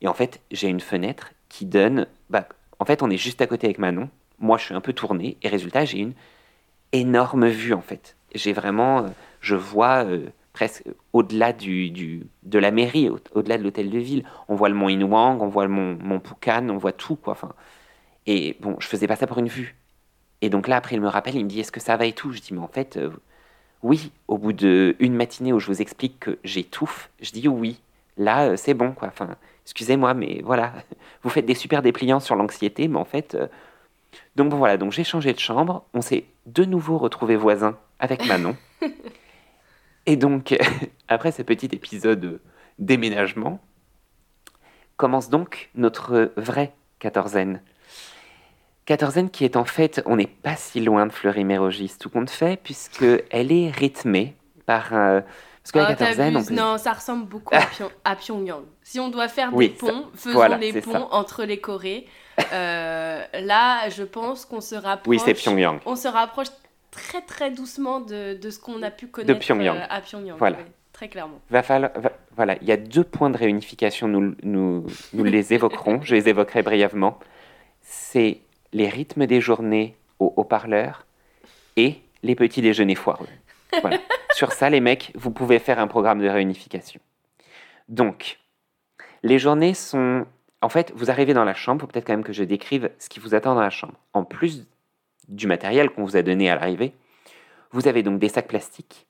Et en fait, j'ai une fenêtre qui donne. Bah, en fait, on est juste à côté avec Manon. Moi, je suis un peu tourné, et résultat, j'ai une énorme vue, en fait. J'ai vraiment. Euh, je vois euh, presque au-delà du, du, de la mairie, au-delà de l'hôtel de ville. On voit le mont Inouang, on voit le mont, mont Pukan, on voit tout, quoi. Enfin, et bon, je faisais pas ça pour une vue. Et donc là, après, il me rappelle, il me dit Est-ce que ça va et tout? Je dis Mais en fait, euh, oui, au bout d'une matinée où je vous explique que j'étouffe, je dis oui. Là, euh, c'est bon, quoi. Enfin, excusez-moi, mais voilà, *laughs* vous faites des super dépliants sur l'anxiété, mais en fait. Euh, donc bon, voilà, donc j'ai changé de chambre. On s'est de nouveau retrouvés voisins avec Manon. *laughs* et donc, *laughs* après ce petit épisode déménagement, commence donc notre vraie quatorzaine. Quatorzaine qui est en fait, on n'est pas si loin de Fleury-Mérogis, tout compte fait, puisqu'elle est rythmée par... Euh, parce que la ah, quatorzaine... Non, ça ressemble beaucoup à, Pyongyang. Si on doit faire des ponts, faisons les ponts entre les Corées. Euh, là, je pense qu'on se rapproche... Oui, c'est Pyongyang. On se rapproche très très doucement de, de ce qu'on a pu connaître de Pyongyang. Euh, à Pyongyang. Voilà. très clairement. Va falloir, voilà, il y a deux points de réunification, nous, nous, nous les évoquerons, je les évoquerai brièvement. C'est les rythmes des journées au haut-parleur et les petits déjeuners foireux. *laughs* Sur ça, les mecs, vous pouvez faire un programme de réunification. Donc, les journées sont... En fait, vous arrivez dans la chambre, peut-être quand même que je décrive ce qui vous attend dans la chambre. En plus du matériel qu'on vous a donné à l'arrivée, vous avez donc des sacs plastiques,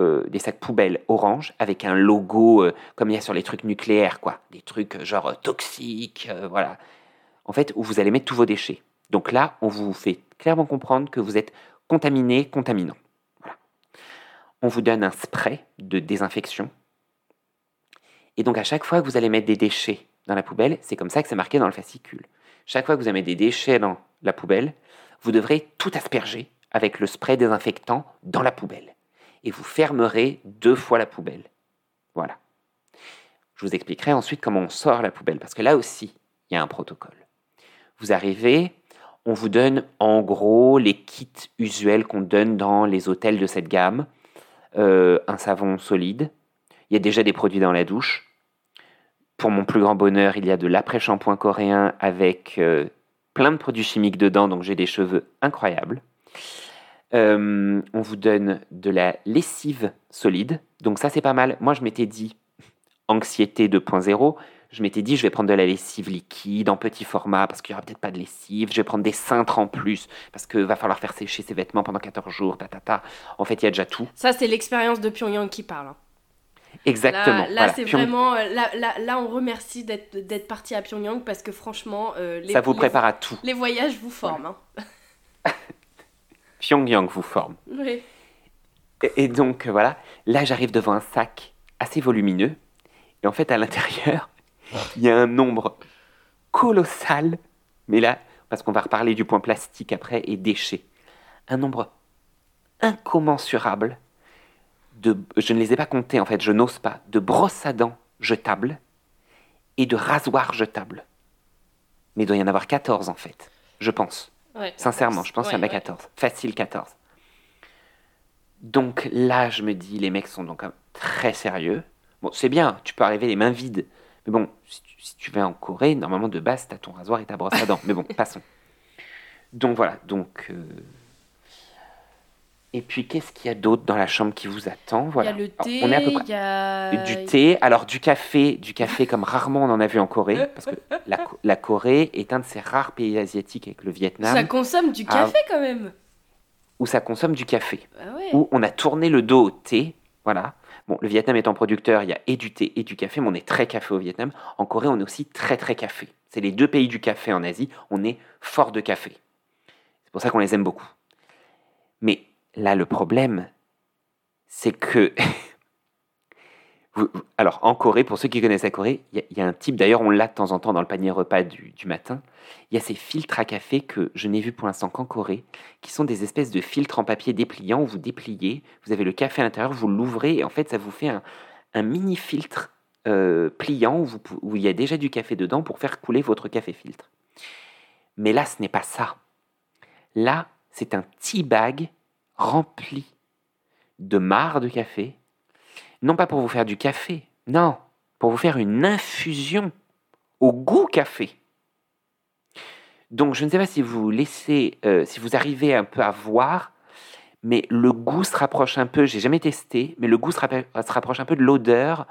euh, des sacs poubelles orange avec un logo euh, comme il y a sur les trucs nucléaires, quoi. Des trucs euh, genre toxiques, voilà en fait, où vous allez mettre tous vos déchets. Donc là, on vous fait clairement comprendre que vous êtes contaminé, contaminant. On vous donne un spray de désinfection. Et donc à chaque fois que vous allez mettre des déchets dans la poubelle, c'est comme ça que c'est marqué dans le fascicule. Chaque fois que vous allez des déchets dans la poubelle, vous devrez tout asperger avec le spray désinfectant dans la poubelle. Et vous fermerez deux fois la poubelle. Voilà. Je vous expliquerai ensuite comment on sort la poubelle, parce que là aussi, il y a un protocole. Vous arrivez, on vous donne en gros les kits usuels qu'on donne dans les hôtels de cette gamme. Euh, un savon solide. Il y a déjà des produits dans la douche. Pour mon plus grand bonheur, il y a de l'après-shampoing coréen avec euh, plein de produits chimiques dedans, donc j'ai des cheveux incroyables. Euh, on vous donne de la lessive solide, donc ça c'est pas mal. Moi je m'étais dit anxiété 2.0 je m'étais dit, je vais prendre de la lessive liquide en petit format parce qu'il n'y aura peut-être pas de lessive. Je vais prendre des cintres en plus parce qu'il va falloir faire sécher ses vêtements pendant 14 jours. Ta, ta, ta. En fait, il y a déjà tout. Ça, c'est l'expérience de Pyongyang qui parle. Hein. Exactement. Là, c'est vraiment. Euh, là, là, là, on remercie d'être parti à Pyongyang parce que franchement. Euh, les, ça vous prépare à tout. Les voyages vous forment. Hein. *laughs* Pyongyang vous forme. Oui. et donc, voilà. Là, j'arrive devant un sac assez volumineux. Et en fait, à l'intérieur, il y a un nombre colossal, mais là, parce qu'on va reparler du point plastique après et déchets, un nombre incommensurable de, je ne les ai pas comptés en fait, je n'ose pas, de brosses à dents jetables et de rasoirs jetables. Mais il doit y en avoir 14 en fait, je pense. Sincèrement, je pense qu'il y en a 14. Facile 14. Donc là, je me dis, les mecs sont donc très sérieux. Bon, c'est bien, tu peux arriver les mains vides. Mais bon, si tu, vas en Corée, normalement de base, tu as ton rasoir et ta brosse à dents. Mais bon, *laughs* passons. Donc voilà, donc. Euh, et puis, qu'est-ce qu'il y a d'autre dans la chambre qui vous attend? Voilà. Il y a le thé, on est à peu près... il y a... Du thé, alors du café, du café comme rarement on en a vu en Corée, parce que la, Corée est un de ces rares pays asiatiques avec le Vietnam. Ça consomme du café quand même Où ça consomme du café. Ah ouais. Où on a tourné le dos au thé, voilà. Bon, le Vietnam étant producteur, il y a et du thé et du café, mais on est très café au Vietnam. En Corée, on est aussi très très café. C'est les deux pays du café en Asie. On est fort de café. C'est pour ça qu'on les aime beaucoup. Mais là, le problème, c'est que *laughs* alors, en Corée, pour ceux qui connaissent la Corée, il y, a un type, d'ailleurs, on l'a de temps en temps dans le panier repas du, matin. Il y a ces filtres à café que je n'ai vu pour l'instant qu'en Corée, qui sont des espèces de filtres en papier dépliant où vous dépliez, vous avez le café à l'intérieur, vous l'ouvrez et en fait, ça vous fait un, mini filtre euh, pliant où, où il y a déjà du café dedans pour faire couler votre café filtre. Mais là, ce n'est pas ça. Là, c'est un tea bag rempli de marre de café non pas pour vous faire du café, non, pour vous faire une infusion au goût café. Donc je ne sais pas si vous laissez, euh, si vous arrivez un peu à voir, mais le goût se rapproche un peu, j'ai jamais testé, mais le goût se, rapproche un peu de l'odeur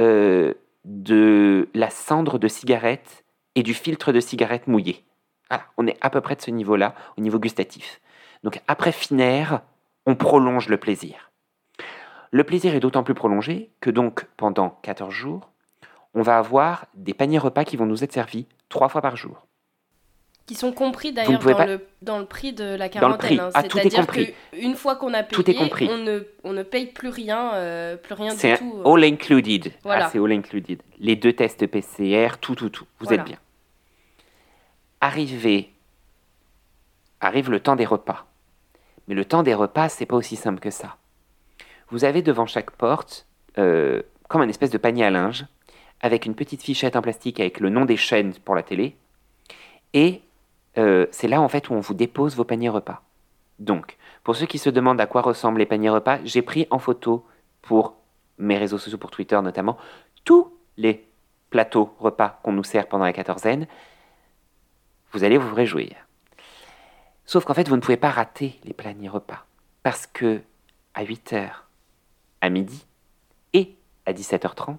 euh, de la cendre de cigarette et du filtre de cigarette mouillé. Voilà, on est à peu près de ce niveau-là, au niveau gustatif. Donc après finir, on prolonge le plaisir. Le plaisir est d'autant plus prolongé que donc pendant 14 jours, on va avoir des paniers repas qui vont nous être servis trois fois par jour. Qui sont compris d'ailleurs dans, le, dans le prix de la quarantaine. Hein. Ah, tout est compris. Une fois qu'on a payé, tout est compris. On, ne, on ne paye plus rien, euh, plus rien du tout. C'est euh. all included. Voilà. Ah, c'est all included. Les deux tests PCR, tout, tout, tout. Vous êtes bien. Arrivé, arrive le temps des repas. Mais le temps des repas, c'est pas aussi simple que ça vous avez devant chaque porte euh, comme un espèce de panier à linge avec une petite fichette en plastique avec le nom des chaînes pour la télé. Et euh, c'est là en fait où on vous dépose vos paniers repas. Donc, pour ceux qui se demandent à quoi ressemblent les paniers repas, j'ai pris en photo pour mes réseaux sociaux, pour Twitter notamment, tous les plateaux repas qu'on nous sert pendant la quatorzaine. Vous allez vous réjouir. Sauf qu'en fait, vous ne pouvez pas rater les paniers repas. Parce que à 8 heures, à midi et à 17h30,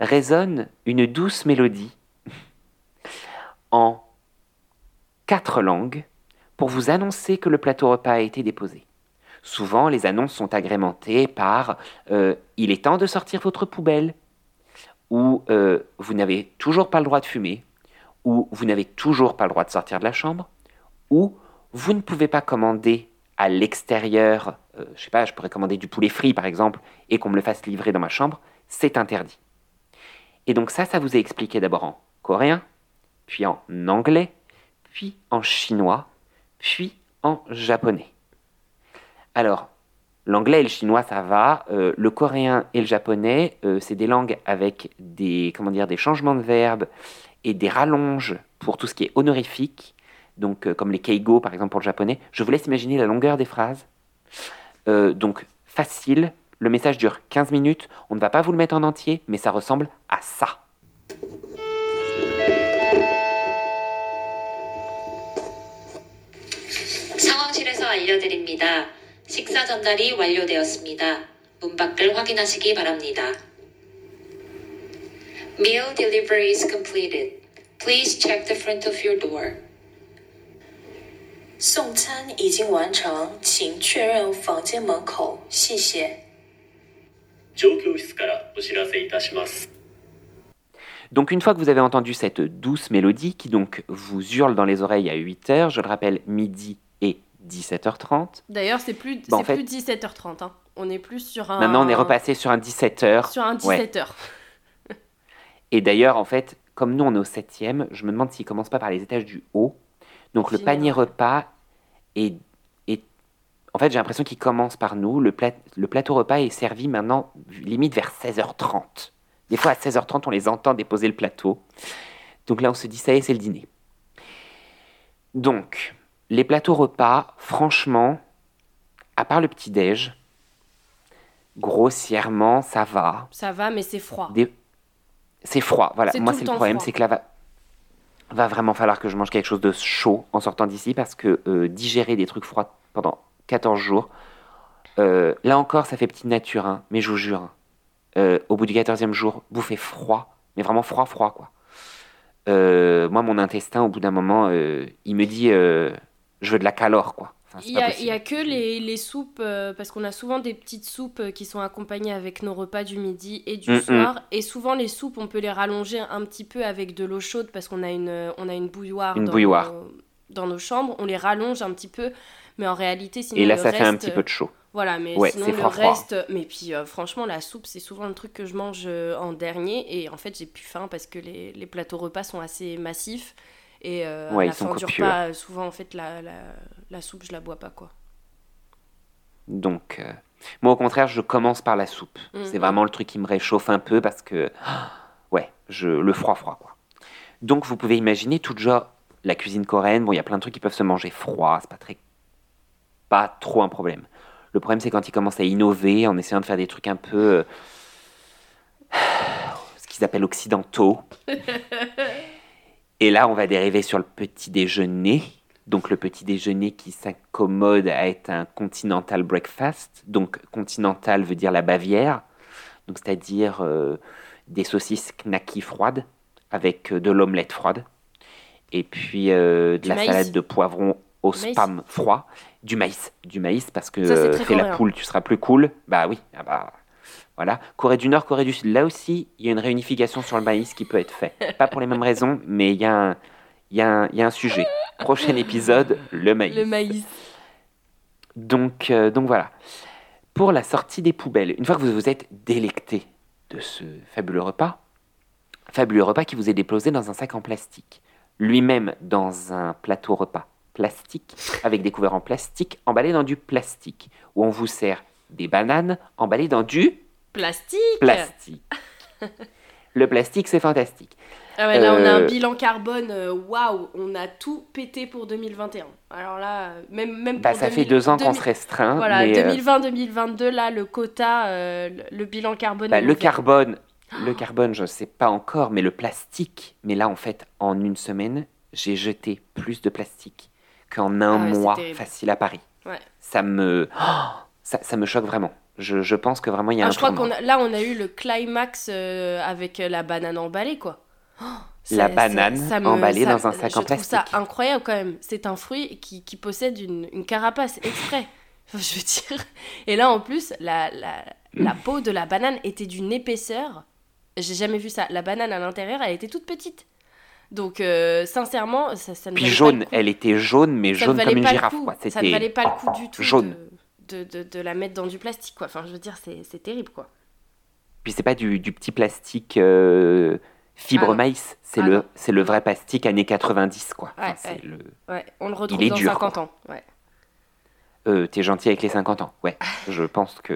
résonne une douce mélodie *laughs* en quatre langues pour vous annoncer que le plateau repas a été déposé. Souvent, les annonces sont agrémentées par euh, Il est temps de sortir votre poubelle ou euh, Vous n'avez toujours pas le droit de fumer ou Vous n'avez toujours pas le droit de sortir de la chambre ou Vous ne pouvez pas commander à l'extérieur, euh, je sais pas, je pourrais commander du poulet frit par exemple, et qu'on me le fasse livrer dans ma chambre, c'est interdit. Et donc ça, ça vous est expliqué d'abord en coréen, puis en anglais, puis en chinois, puis en japonais. Alors, l'anglais et le chinois, ça va. Euh, le coréen et le japonais, euh, c'est des langues avec des, comment dire, des changements de verbes et des rallonges pour tout ce qui est honorifique donc euh, comme les keigo par exemple pour le japonais. Je vous laisse imaginer la longueur des phrases. Euh, donc facile, le message dure 15 minutes, on ne va pas vous le mettre en entier, mais ça ressemble à ça. Meal delivery is completed. Please check the front of your door. 送餐已经完成，请确认房间门口，谢谢。状況室からお知らせいたします。Donc une fois que vous avez entendu cette douce mélodie qui donc vous hurle dans les oreilles à 8h, je le rappelle, midi et 17h30. D'ailleurs, c'est plus, bah, plus 17h30. Hein. On est plus sur un... Maintenant, on est repassé sur un 17h. Sur un 17h. Et d'ailleurs, en fait, comme nous, on est au 7 je me demande s'il commence pas par les étages du haut donc le panier repas est, en fait j'ai l'impression qu'il commence par nous. Le, le plateau repas est servi maintenant limite vers 16h30. Des fois à 16h30 on les entend déposer le plateau. Donc là on se dit ça y est c'est le dîner. Donc les plateaux repas, franchement, à part le petit-déj, grossièrement, ça va. Ça va, mais c'est froid. C'est froid, voilà. Moi, c'est le problème, c'est que là, va vraiment falloir que je mange quelque chose de chaud en sortant d'ici parce que euh, digérer des trucs froids pendant 14 jours, euh, là encore, ça fait petite nature, hein, mais je vous jure, hein. euh, au bout du 14e jour, bouffer froid, mais vraiment froid, froid, quoi. moi, mon intestin, au bout d'un moment, il me dit je veux de la calore, quoi il n'y a, que les, les soupes, euh, parce qu'on a souvent des petites soupes euh, qui sont accompagnées avec nos repas du midi et du mm, mm. soir. Et souvent, les soupes, on peut les rallonger un petit peu avec de l'eau chaude parce qu'on a une, on a une bouilloire, une dans, bouilloire. Nos, dans nos chambres. On les rallonge un petit peu. Mais en réalité, sinon. Et là, le ça reste, fait un petit peu de chaud. Voilà, mais Ouais, sinon le froid, froid. reste. Mais puis euh, franchement, la soupe, c'est souvent le truc que je mange euh, en dernier. Et en fait, j'ai plus faim parce que les, les plateaux repas sont assez massifs. Et euh, Ouais, à la fin du repas, euh, souvent, en fait, la, la, la soupe, je la bois pas, quoi. Donc, euh, moi, au contraire, je commence par la soupe. Mhm. C'est vraiment le truc qui me réchauffe un peu parce que, *gasps* ouais, je, le froid, froid, quoi. Donc, vous pouvez imaginer tout genre la cuisine coréenne. Bon, il y a plein de trucs qui peuvent se manger froid. C'est pas très, pas trop un problème. Le problème, c'est quand ils commencent à innover en essayant de faire des trucs un peu, euh, *sighs* ce qu'ils appellent occidentaux. *laughs* Et là, on va dériver sur le petit déjeuner. Donc le petit déjeuner qui s'accommode à être un continental breakfast. Donc continental veut dire la Bavière. Donc c'est-à-dire euh, des saucisses knacky froides avec euh, de l'omelette froide. Et puis euh, de Du la maïs. salade de poivron au Du maïs. spam froid. Du maïs. Du maïs parce que Ça, fais la poule, tu seras plus cool. Bah oui. Ah bah, voilà. Corée du Nord, Corée du Sud. Là aussi, il y a une réunification sur le maïs qui peut être fait. Pas pour les mêmes raisons, mais il y, a un- il y, a un- il y a un sujet. Prochain épisode, le maïs. Le maïs. Donc, euh, donc voilà. Pour la sortie des poubelles, une fois que vous vous êtes délecté de ce fabuleux repas, fabuleux repas qui vous est déposé dans un sac en plastique, lui-même dans un plateau repas plastique, avec des couverts en plastique, emballés dans du plastique, où on vous sert des bananes emballées dans du Plastique plastique. *laughs* Le plastique, c'est fantastique. Ah ouais, là, on a un Euh, bilan carbone, euh, waouh, on a tout pété pour 2021. Alors là, euh, même, même pour Bah, ça 2000 fait deux ans qu'on 2000 se restreint. Voilà, mais, euh, 2020-2022, là, le quota, euh, le, bilan carbone. Bah, le carbone, le *gasps* carbone, je ne sais pas encore, mais le plastique. Mais là, en fait, en une semaine, j'ai jeté plus de plastique qu'en un Ah ouais, mois facile à Paris. Ouais. Ça me, oh, *gasps* ça, ça me choque vraiment. Je, je pense que vraiment il y a Ah, un je crois qu'on là, on a eu le climax euh, avec euh, la banane emballée, quoi. Oh, La banane ça- ça me- emballée dans un sac je en trouve ça plastique. incroyable quand même. C'est un fruit qui, qui possède une, une carapace exprès. *laughs* Enfin, je veux dire. Et là, en plus, la, la, la peau de la banane était d'une épaisseur. J'ai jamais vu ça. La banane à l'intérieur, elle était toute petite. Donc, euh, sincèrement, ça, ça ne Puis valait pas jaune, le coup. elle était jaune, mais Ça jaune comme une girafe. quoi. Ça ne valait pas le coup du tout jaune. De, de, de- de la mettre dans du plastique, quoi. Enfin, je veux dire, c'est terrible, quoi. Puis c'est pas du, du petit plastique euh, fibre Ah maïs, c'est Ah le, c'est le vrai plastique années 90 quoi. Enfin, Ouais, c'est ouais. le... Ouais, on le retrouve est dans dur, 50 quoi. ans. Ouais. Euh, T'es gentil avec les 50 ans. Ouais, *laughs* je pense que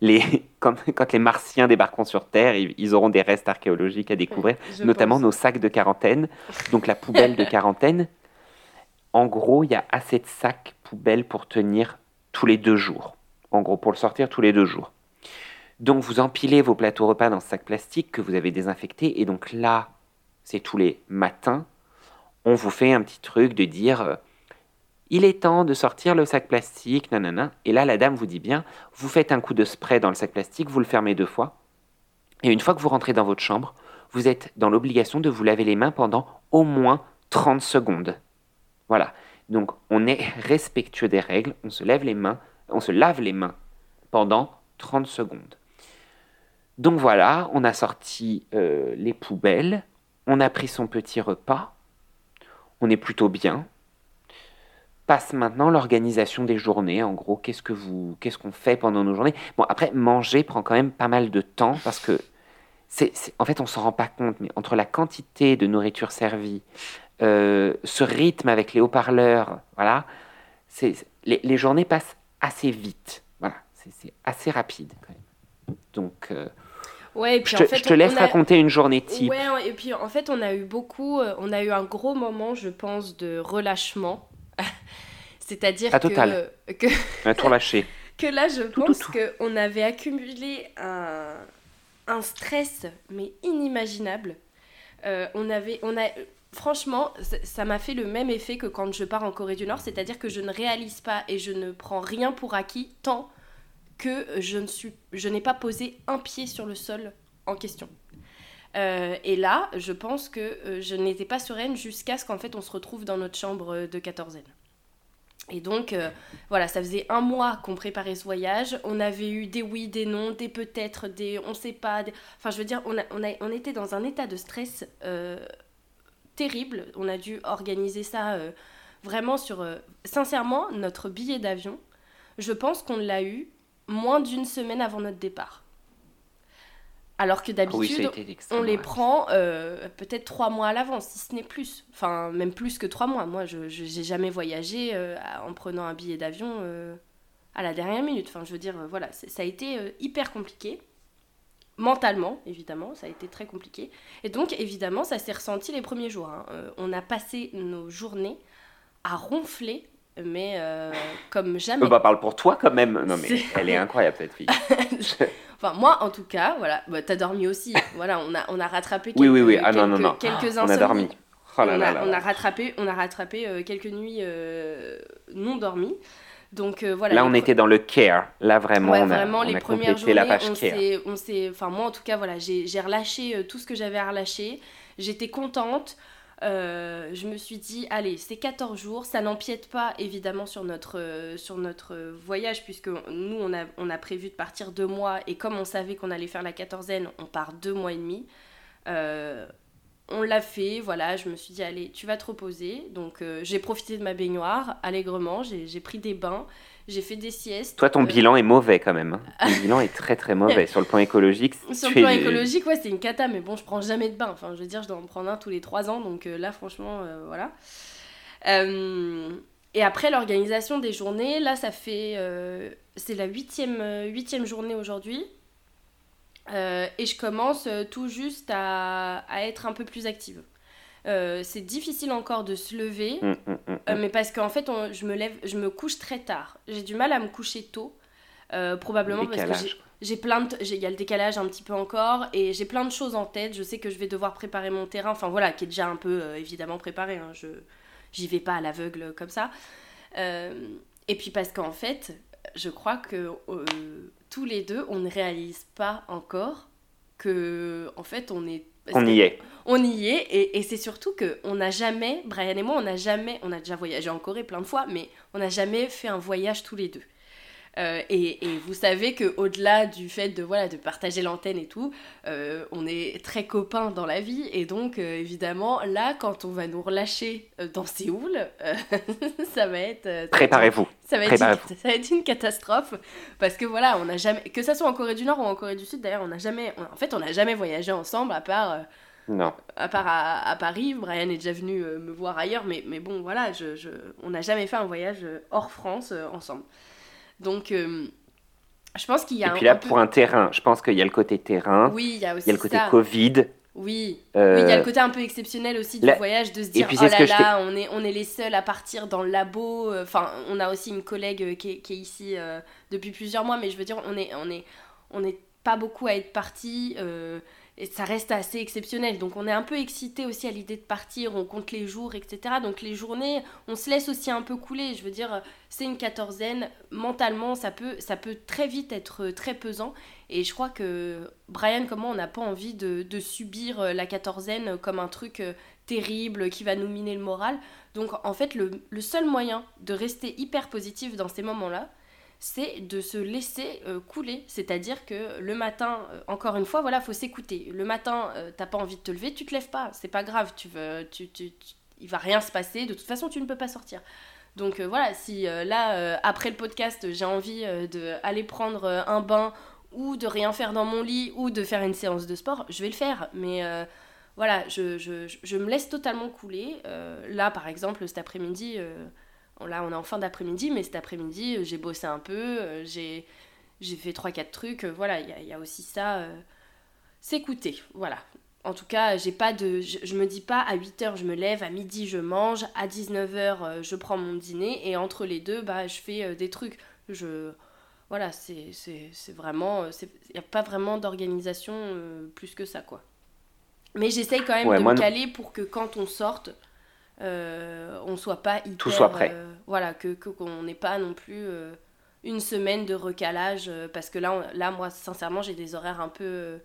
les... *laughs* quand, quand les martiens débarqueront sur Terre, ils, ils auront des restes archéologiques à découvrir, Je notamment pense. nos sacs de quarantaine. Donc la poubelle de *laughs* quarantaine, en gros, il y a assez de sacs poubelles pour tenir tous les deux jours. En gros, pour le sortir tous les deux jours. Donc vous empilez vos plateaux repas dans ce sac plastique que vous avez désinfecté. Et donc là, c'est tous les matins, on vous fait un petit truc de dire euh, il est temps de sortir le sac plastique, nanana. Et là, la dame vous dit bien, vous faites un coup de spray dans le sac plastique, vous le fermez deux fois. Et une fois que vous rentrez dans votre chambre, vous êtes dans l'obligation de vous laver les mains pendant au moins 30 secondes. Voilà. Donc, on est respectueux des règles, on se lève les mains, on se lave les mains pendant 30 secondes. Donc voilà, on a sorti euh, les poubelles, on a pris son petit repas, on est plutôt bien. Passe maintenant l'organisation des journées. En gros, qu'est-ce que vous, qu'est-ce qu'on fait pendant nos journées? Bon, après, manger prend quand même pas mal de temps parce que c'est, en fait, on s'en rend pas compte, mais entre la quantité de nourriture servie, euh, ce rythme avec les haut-parleurs, voilà, c'est, les, les journées passent assez vite. Voilà, c'est, c'est assez rapide quand même. Donc, euh, Ouais, et puis je te, en fait, je te laisse on a- raconter une journée type. Ouais, et puis en fait, on a eu beaucoup, euh, on a eu un gros moment, je pense, de relâchement. *laughs* C'est-à-dire Ah, que, total. que, Un tour lâché. *laughs* que là, je Tout, pense tout, qu'on avait accumulé un, un stress, mais inimaginable. Euh, on avait, on a, franchement, ça- m'a fait le même effet que quand je pars en Corée du Nord, c'est-à-dire que je ne réalise pas et je ne prends rien pour acquis tant que je n'ai pas posé un pied sur le sol en question. Euh, et là, je pense que euh, je n'étais pas sereine jusqu'à ce qu'en fait on se retrouve dans notre chambre de quatorzaine. Et donc, euh, voilà, ça faisait un mois qu'on préparait ce voyage. On avait eu des oui, des non, des peut-être, des on sait pas. Enfin, je veux dire, on, a, était dans un état de stress terrible. On a dû organiser ça euh, vraiment sur... sincèrement, notre billet d'avion, je pense qu'on l'a eu moins d'une semaine avant notre départ. Alors que d'habitude, on les prend euh, peut-être trois mois à l'avance, si ce n'est plus. Enfin, même plus que trois mois. Moi, je n'ai jamais voyagé euh, en prenant un billet d'avion euh, à la dernière minute. Enfin, je veux dire, voilà, ça a été hyper compliqué. Mentalement, évidemment, ça a été très compliqué. Et donc, évidemment, ça s'est ressenti les premiers jours. Hein. on a passé nos journées à ronfler mais euh, comme jamais. Bah, parle pour toi quand même. Non, mais elle est incroyable cette fille. *laughs* enfin, moi en tout cas, voilà. Bah, T'as dormi aussi. voilà, on a, on a rattrapé quelques, oui, oui, oui. Ah, non, non, non. quelques On a dormi. Oh là on, a, on, a, rattrapé, on a rattrapé euh, quelques nuits euh, non dormies. Donc voilà. Là, on était dans le care. Là, vraiment, ouais, on a, vraiment on les a premières journées, la page on care. On s'est, enfin moi en tout cas, voilà, j'ai relâché tout ce que j'avais à relâcher. J'étais contente. Euh, je me suis dit, allez, c'est 14 jours, ça n'empiète pas évidemment sur notre, euh, sur notre voyage, puisque nous, on a, on a prévu de partir deux mois, et comme on savait qu'on allait faire la quatorzaine, on part deux mois et demi. Euh, on l'a fait, voilà, je me suis dit, allez, tu vas te reposer. Donc j'ai profité de ma baignoire allègrement, j'ai pris des bains, j'ai fait des siestes. Toi, ton euh, bilan est mauvais quand même. Hein. *laughs* Ton bilan est très très mauvais sur le plan écologique. Sur le plan écologique, ouais, c'est une cata, mais bon, je prends jamais de bain. Enfin, je veux dire, je dois en prendre un tous les trois ans, donc euh, là, franchement, euh, voilà. et après, l'organisation des journées, là, ça fait. c'est la huitième, huitième journée aujourd'hui. Et je commence tout juste à, à être un peu plus active. c'est difficile encore de se lever, hum, hum, hum, mais parce qu'en fait, je me lève, je me couche très tard. J'ai du mal à me coucher tôt, euh, probablement parce que j'ai plein de, il y a le décalage un petit peu encore, et j'ai plein de choses en tête. Je sais que je vais devoir préparer mon terrain, enfin voilà, qui est déjà un peu euh, évidemment préparé. Hein. je, j'y vais pas à l'aveugle comme ça. Euh, et puis parce qu'en fait, je crois que tous les deux, on ne réalise pas encore que en fait, on est on y est. On y est, et, et c'est surtout que on n'a jamais, Brian et moi, on n'a jamais, on a déjà voyagé en Corée plein de fois, mais on n'a jamais fait un voyage tous les deux. Euh, et, vous savez que au-delà du fait de voilà de partager l'antenne et tout, euh, on est très copains dans la vie et donc euh, évidemment là quand on va nous relâcher dans Séoul, *laughs* ça va être préparez-vous. Ça va être une, ça va être une catastrophe parce que voilà on n'a jamais que ça soit en Corée du Nord ou en Corée du Sud d'ailleurs on n'a jamais en fait on n'a jamais voyagé ensemble à part non. À part à, Paris, Brian est déjà venu me voir ailleurs, mais, mais bon, voilà, je, je on n'a jamais fait un voyage hors France ensemble. Donc, euh, je pense qu'il y a Et puis là, pour un terrain, je pense qu'il y a le côté terrain. Oui, il y a aussi Il y a le côté Covid. Oui. oui, il y a le côté un peu exceptionnel aussi du voyage, de se dire, oh là là, on est, on est les seuls à partir dans le labo. Enfin, on a aussi une collègue euh, qui est, qui est ici euh, depuis plusieurs mois, mais je veux dire, on est, on est, on est pas beaucoup à être partis et ça reste assez exceptionnel. Donc on est un peu excité aussi à l'idée de partir, on compte les jours, etc. Donc les journées, on se laisse aussi un peu couler. Je veux dire, c'est une quatorzaine, mentalement, ça peut, ça peut très vite être très pesant. Et je crois que Brian, comment on n'a pas envie de, subir la quatorzaine comme un truc euh, terrible qui va nous miner le moral. Donc en fait, le seul moyen de rester hyper positif dans ces moments-là, c'est de se laisser euh, couler. C'est-à-dire que le matin, euh, encore une fois, voilà, faut s'écouter. Le matin, euh, t'as pas envie de te lever, tu te lèves pas. C'est pas grave, tu veux, tu, tu, va rien se passer. De toute façon, tu ne peux pas sortir. Donc voilà, si là, après le podcast, j'ai envie d'aller prendre un bain ou de rien faire dans mon lit ou de faire une séance de sport, je vais le faire. Mais voilà, je, je, je, me laisse totalement couler. là, par exemple, cet après-midi Là, on est en fin d'après-midi, mais cet après-midi, euh, j'ai bossé un peu, euh, j'ai, j'ai fait 3-4 trucs. Euh, voilà, il y, a, aussi ça. s'écouter, voilà. En tout cas, j'ai pas de. Je, me dis pas à 8h je me lève, à midi je mange, à 19h je prends mon dîner, et entre les deux, bah, je fais des trucs. Je. Voilà, c'est, c'est, c'est vraiment. Il n'y a pas vraiment d'organisation plus que ça, quoi. Mais j'essaye quand même de me caler pour que quand on sorte, euh, on soit pas hyper. Tout soit prêt. Euh, voilà, que qu'on n'ait pas non plus euh, une semaine de recalage, parce que là, là moi, sincèrement, j'ai des horaires un peu,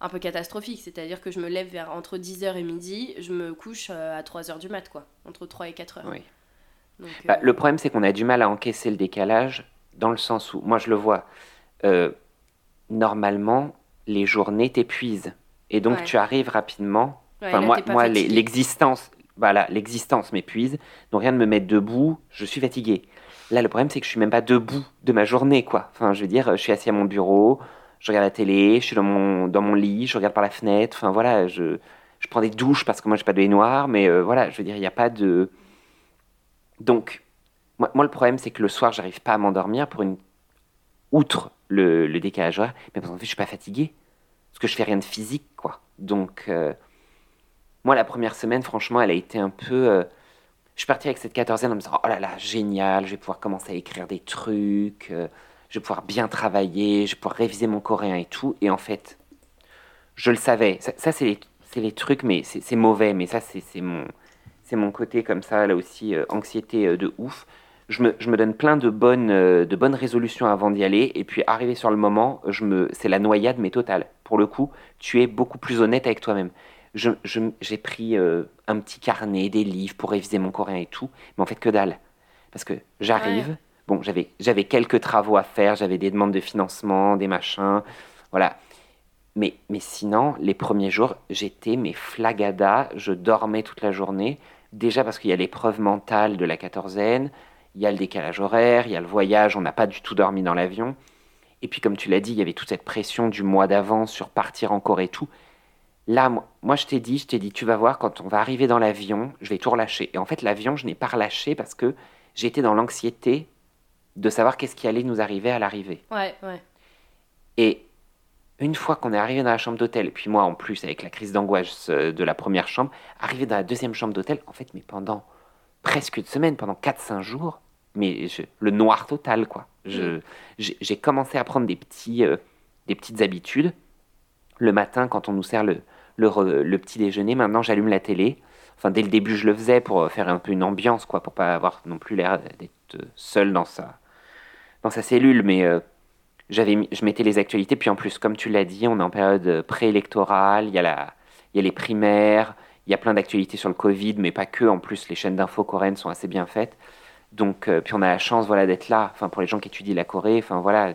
un peu catastrophiques. C'est-à-dire que je me lève vers entre 10h et midi, je me couche à 3h du mat, quoi. Entre 3 et 4h. Oui. Bah, le problème, c'est qu'on a du mal à encaisser le décalage, dans le sens où, moi, je le vois, normalement, les journées t'épuisent. Et donc, tu arrives rapidement. Enfin, moi, moi l'existence, voilà, l'existence m'épuise, donc rien ne me met debout, je suis fatigué. Là, le problème, c'est que je suis même pas debout de ma journée, quoi. Enfin, je veux dire, je suis assis à mon bureau, je regarde la télé, je suis dans mon, dans mon lit, je regarde par la fenêtre, enfin voilà, je, je prends des douches parce que moi, j'ai pas de baignoire, mais euh, voilà, je veux dire, il n'y a pas de. Donc, moi, moi le problème, c'est que le soir, j'arrive pas à m'endormir pour une. Outre le, le décalage horaire, mais qu'en fait, je suis pas fatigué. Parce que je fais rien de physique, quoi. Donc. Euh, moi, la première semaine, franchement, elle a été un peu. Euh, je suis parti avec cette quatorzaine en me disant Oh là là, génial, je vais pouvoir commencer à écrire des trucs, euh, je vais pouvoir bien travailler, je vais pouvoir réviser mon coréen et tout. Et en fait, je le savais. Ça, c'est les, trucs, mais c'est mauvais, mais ça, c'est mon, côté comme ça, là aussi, euh, anxiété de ouf. Je me, donne plein de bonnes, de bonnes résolutions avant d'y aller, et puis arrivé sur le moment, c'est la noyade, mais totale. Pour le coup, tu es beaucoup plus honnête avec toi-même j'ai pris euh, un petit carnet, des livres pour réviser mon coréen et tout, mais en fait que dalle. Parce que j'arrive, bon, j'avais quelques travaux à faire, j'avais des demandes de financement, des machins, voilà. Mais, mais sinon, les premiers jours, j'étais mais flagada, je dormais toute la journée, déjà parce qu'il y a l'épreuve mentale de la quatorzaine, il y a le décalage horaire, il y a le voyage, on n'a pas du tout dormi dans l'avion. Et puis, comme tu l'as dit, il y avait toute cette pression du mois d'avance sur partir en Corée et tout. Là, moi, je t'ai dit, je t'ai dit, tu vas voir, quand on va arriver dans l'avion, je vais tout relâcher. Et en fait, l'avion, je n'ai pas relâché parce que j'étais dans l'anxiété de savoir qu'est-ce qui allait nous arriver à l'arrivée. Ouais, ouais. Et une fois qu'on est arrivé dans la chambre d'hôtel, et puis moi en plus avec la crise d'angoisse euh, de la première chambre, arrivé dans la deuxième chambre d'hôtel, en fait, mais pendant presque une semaine, pendant 4-5 jours, mais le noir total, quoi. Mm. J'ai commencé à prendre des, petits, euh, des petites habitudes. Le matin, quand on nous sert le, le, petit déjeuner. Maintenant, j'allume la télé. Enfin, dès le début, je le faisais pour euh, faire un peu une ambiance, quoi, pour pas avoir non plus l'air d'être euh, seul dans sa, dans sa cellule. Mais euh, je mettais les actualités. Puis en plus, comme tu l'as dit, on est en période préélectorale. Il y a il y a les primaires. Il y a plein d'actualités sur le Covid, mais pas que. En plus, les chaînes d'infos coréennes sont assez bien faites. Donc, puis on a la chance, voilà, d'être là. Enfin, pour les gens qui étudient la Corée, enfin voilà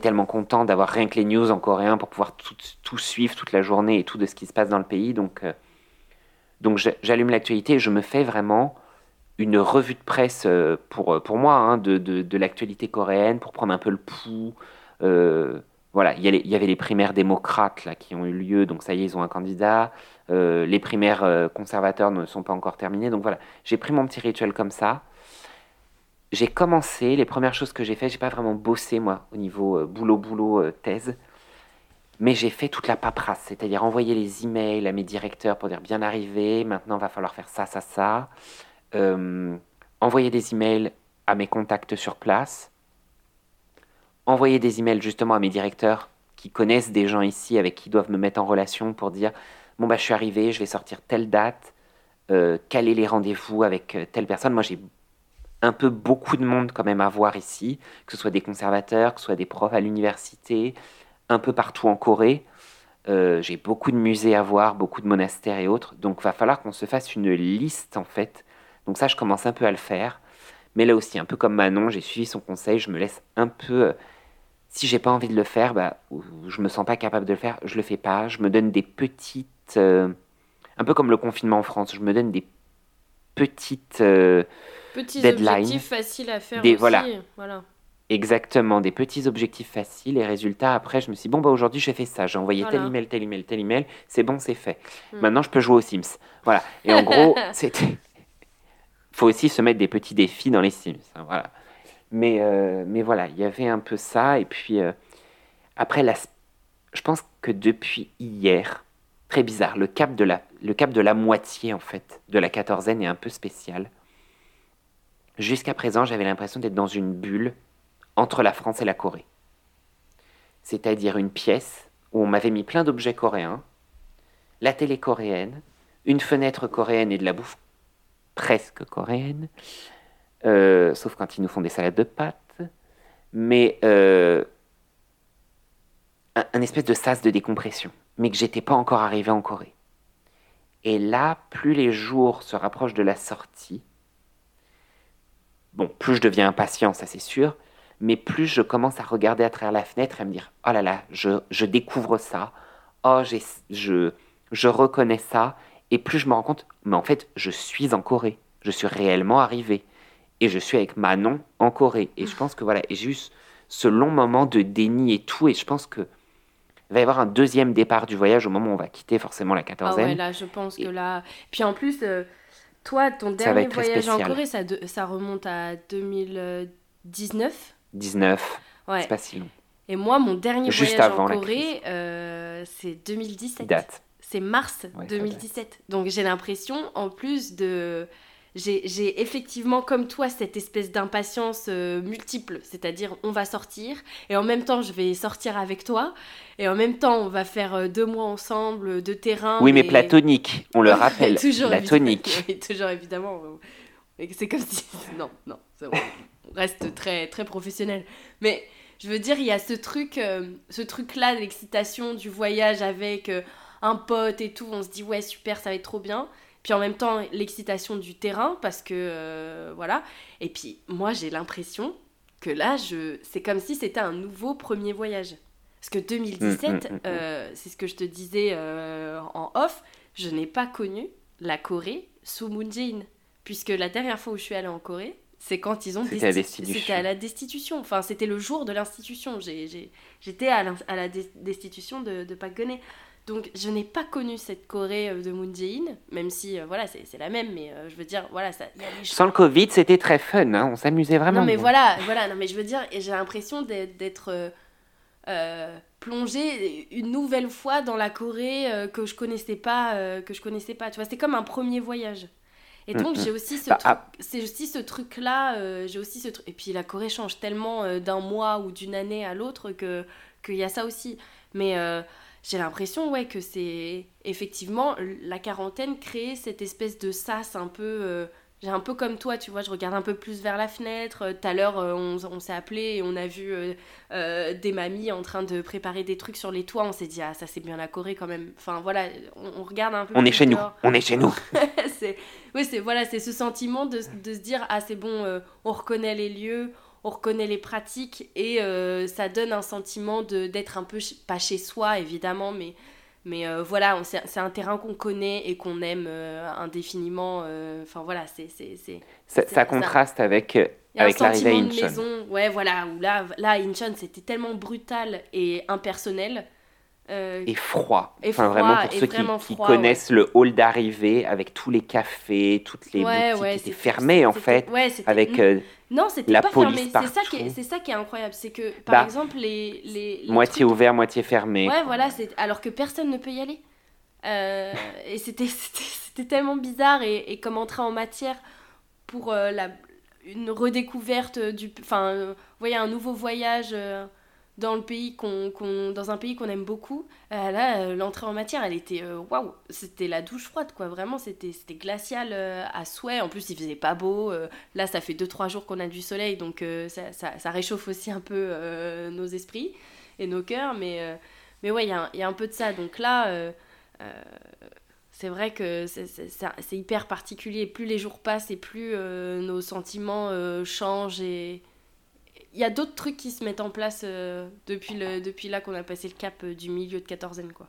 tellement content d'avoir rien que les news en coréen pour pouvoir tout, suivre toute la journée et tout de ce qui se passe dans le pays. Donc, euh, donc j'allume l'actualité et je me fais vraiment une revue de presse euh, pour, euh, pour moi hein, de, de, l'actualité coréenne pour prendre un peu le pouls. voilà, il y, y, avait les primaires démocrates là, qui ont eu lieu, donc ça y est, ils ont un candidat. les primaires conservateurs ne sont pas encore terminées. Donc voilà, j'ai pris mon petit rituel comme ça j'ai commencé, les premières choses que j'ai fait, j'ai pas vraiment bossé moi au niveau euh, boulot boulot euh, thèse, mais j'ai fait toute la paperasse, c'est-à-dire envoyer les emails à mes directeurs pour dire bien arrivé, maintenant va falloir faire ça ça ça, euh, envoyer des emails à mes contacts sur place, envoyer des emails justement à mes directeurs qui connaissent des gens ici avec qui doivent me mettre en relation pour dire bon bah je suis arrivé, je vais sortir telle date, caler les rendez-vous avec telle personne? Moi j'ai un peu beaucoup de monde quand même à voir ici, que ce soit des conservateurs, que ce soit des profs à l'université, un peu partout en Corée. Euh, j'ai beaucoup de musées à voir, beaucoup de monastères et autres. Donc, va falloir qu'on se fasse une liste en fait. Donc ça, je commence un peu à le faire. Mais là aussi, un peu comme Manon, j'ai suivi son conseil. Je me laisse un peu. Euh, si j'ai pas envie de le faire, bah, je me sens pas capable de le faire, je le fais pas. Je me donne des petites. Euh, un peu comme le confinement en France. Je me donne des petites petits objectifs faciles à faire aussi. Voilà. voilà. Exactement, des petits objectifs faciles et résultats. Après, je me suis dit, bon, bah, aujourd'hui, j'ai fait ça. J'ai envoyé tel email, tel email, tel email. C'est bon, c'est fait. Hmm. Maintenant, je peux jouer aux Sims. Voilà. Et en gros, *laughs* c'était. *laughs* faut aussi se mettre des petits défis dans les Sims. Hein, voilà. Mais, euh, mais voilà, il y avait un peu ça. Et puis, euh, après, la... je pense que depuis hier, très bizarre, le cap, de la... le cap de la moitié, en fait, de la quatorzaine est un peu spécial. Jusqu'à présent, j'avais l'impression d'être dans une bulle entre la France et la Corée. C'est-à-dire une pièce où on m'avait mis plein d'objets coréens, la télé coréenne, une fenêtre coréenne et de la bouffe presque coréenne, euh, sauf quand ils nous font des salades de pâtes, mais euh, un, espèce de sas de décompression, mais que j'étais pas encore arrivé en Corée. Et là, plus les jours se rapprochent de la sortie, Bon, plus je deviens impatient, ça c'est sûr, mais plus je commence à regarder à travers la fenêtre et à me dire oh là là, je, je découvre ça, oh je, je reconnais ça, Et plus je me rends compte, mais en fait, je suis en Corée. Je suis réellement arrivé. Et je suis avec Manon en Corée. Et je pense que voilà, j'ai eu ce long moment de déni et tout. Et je pense que il va y avoir un deuxième départ du voyage au moment où on va quitter forcément la quatorzaine. Ah ouais, là, je pense que là. Puis en plus, euh, toi, ton dernier voyage en Corée, ça, ça remonte à 2019 19. Ouais. C'est pas si long. Et moi, mon dernier voyage en Corée, euh, c'est 2017. Date. C'est mars 2017. Donc j'ai l'impression, en plus de j'ai effectivement, comme toi, cette espèce d'impatience euh, multiple. C'est-à-dire, on va sortir, et en même temps, je vais sortir avec toi, et en même temps, on va faire euh, deux mois ensemble de terrain. Oui, mais platonique, on le *laughs* rappelle. toujours platonique. *laughs* Évidemment, toujours évidemment. C'est comme si. *laughs* Non, non, on reste très, très professionnel. Mais je veux dire, il y a ce truc, euh, ce truc-là, l'excitation du voyage avec un pote et tout. On se dit, ouais, super, ça va être trop bien. Puis en même temps, l'excitation du terrain, parce que euh, voilà. Et puis moi, j'ai l'impression que là, je... c'est comme si c'était un nouveau premier voyage. Parce que 2017, mm, mm, mm, euh, c'est ce que je te disais euh, en off, je n'ai pas connu la Corée sous Moon Jae-in. Puisque la dernière fois où je suis allée en Corée, c'est quand ils ont c'était à, à, la destitution. Enfin, c'était le jour de l'institution. J'étais à, à, la destitution de, de Park Geun-hye. Donc je n'ai pas connu cette Corée euh, de Moon Jae-in, même si euh, voilà c'est la même, mais euh, je veux dire voilà ça. Sans le Covid, c'était très fun, hein, on s'amusait vraiment. Non mais voilà, voilà, non mais je veux dire, et j'ai l'impression d'être plongée une nouvelle fois dans la Corée que je connaissais pas, que je connaissais pas. Tu vois, c'est comme un premier voyage. Et mm, donc j'ai mm. aussi ce bah, truc, ah. c'est aussi ce truc là, j'ai aussi ce truc. Et puis la Corée change tellement d'un mois ou d'une année à l'autre que qu'il y a ça aussi. Mais j'ai l'impression ouais que c'est effectivement la quarantaine crée cette espèce de sas un peu euh, j'ai un peu comme toi tu vois je regarde un peu plus vers la fenêtre. Euh, tout à l'heure euh, on, on s'est appelé et on a vu des mamies en train de préparer des trucs sur les toits. On s'est dit ah ça c'est bien la Corée quand même. Enfin voilà on, regarde un peu on est chez nous. on est chez nous. *laughs* C'est oui c'est voilà c'est ce sentiment de, de se dire ah c'est bon on reconnaît les lieux on reconnaît les pratiques et euh, ça donne un sentiment d'être un peu, pas chez soi évidemment, mais, mais euh, voilà, c'est un terrain qu'on connaît et qu'on aime euh, indéfiniment. Enfin voilà, c'est. Ça, ça, contraste avec, avec l'arrivée à Incheon. maison, ouais, voilà, où là, là Incheon c'était tellement brutal et impersonnel euh, et froid. enfin, vraiment pour ceux qui, connaissent le hall d'arrivée avec tous les cafés, toutes les boutiques qui étaient fermées en fait, avec euh, non, c'était pas fermé. C'est ça qui est, c'est ça qui est incroyable, c'est que par bah, exemple les, les, moitié ouvert, moitié fermé. Ouais, voilà, c'est alors que personne ne peut y aller. Euh, et c'était *laughs* c'était tellement bizarre et, et, comme entrer en matière pour la une redécouverte du enfin vous voyez un nouveau voyage dans le pays qu'on, dans un pays qu'on aime beaucoup euh, là euh, l'entrée en matière elle était euh, waouh c'était la douche froide quoi vraiment c'était c'était glacial à souhait. En plus il faisait pas beau là ça fait 2-3 jours qu'on a du soleil donc ça, ça, réchauffe aussi un peu nos esprits et nos cœurs mais mais ouais il y a, y a, un peu de ça. Donc là c'est vrai que c'est, c'est hyper particulier. Plus les jours passent et plus nos sentiments changent et il y a d'autres trucs qui se mettent en place euh, depuis, le, depuis là qu'on a passé le cap euh, du milieu de quatorzaine. Quoi.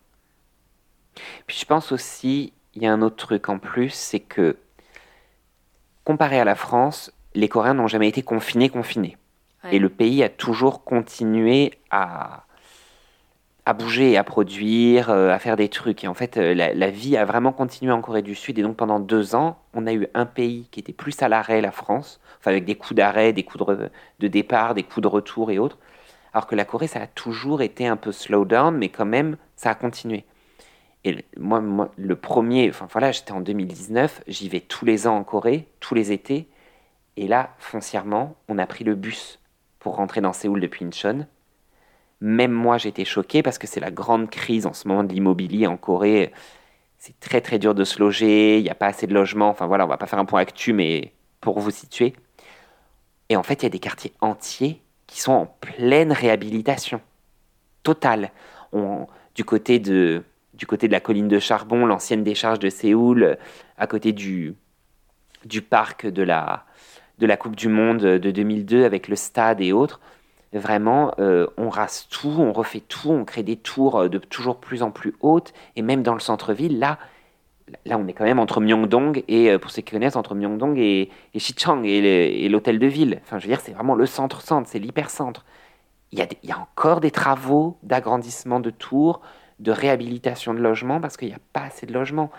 Puis je pense aussi, il y a un autre truc en plus, c'est que comparé à la France, les Coréens n'ont jamais été confinés, confinés. Et le pays a toujours continué à, à bouger, à produire, euh, à faire des trucs. Et en fait, la, la, vie a vraiment continué en Corée du Sud. Et donc pendant deux ans, on a eu un pays qui était plus à l'arrêt, la France, avec des coups d'arrêt, des coups de, départ, des coups de retour et autres. Alors que la Corée, ça a toujours été un peu slow down, mais quand même, ça a continué. Et moi, moi le premier, enfin voilà, j'étais en 2019, j'y vais tous les ans en Corée, tous les étés. Et là, foncièrement, on a pris le bus pour rentrer dans Séoul depuis Incheon. Même moi, j'étais choqué parce que c'est la grande crise en ce moment de l'immobilier en Corée. C'est très très dur de se loger, il n'y a pas assez de logements. Enfin voilà, on va pas faire un point actu, mais pour vous situer. Et en fait, il y a des quartiers entiers qui sont en pleine réhabilitation totale. du, côté de, du côté de la colline de Charbon, l'ancienne décharge de Séoul, à côté du, du parc de la, de la Coupe du Monde de 2002 avec le stade et autres. Vraiment, euh, on rase tout, on refait tout, on crée des tours de toujours plus en plus hautes. Et même dans le centre-ville, là, là, on est quand même entre Myeongdong et, euh, pour ceux qui connaissent, entre Myeongdong et, et et l'hôtel de ville. Enfin, je veux dire, c'est vraiment le centre-centre, c'est l'hypercentre. Il il y a encore des travaux d'agrandissement de tours, de réhabilitation de logements, parce qu'il n'y a pas assez de logements.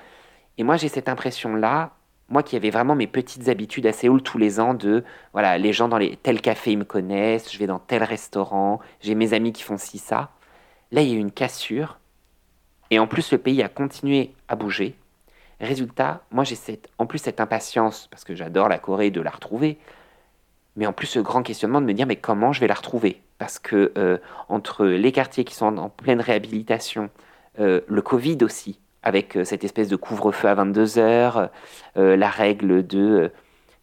Et moi, j'ai cette impression-là, moi qui avais vraiment mes petites habitudes à Séoul tous les ans de, voilà, les gens dans les, tel café, ils me connaissent, je vais dans tel restaurant, j'ai mes amis qui font ci, ça. Là, il y a eu une cassure. Et en plus, le pays a continué à bouger. Résultat, moi j'ai en plus cette impatience, parce que j'adore la Corée, de la retrouver, mais en plus ce grand questionnement de me dire mais comment je vais la retrouver? Parce que euh, entre les quartiers qui sont en pleine réhabilitation, euh, le Covid aussi, avec euh, cette espèce de couvre-feu à 22 heures, la règle de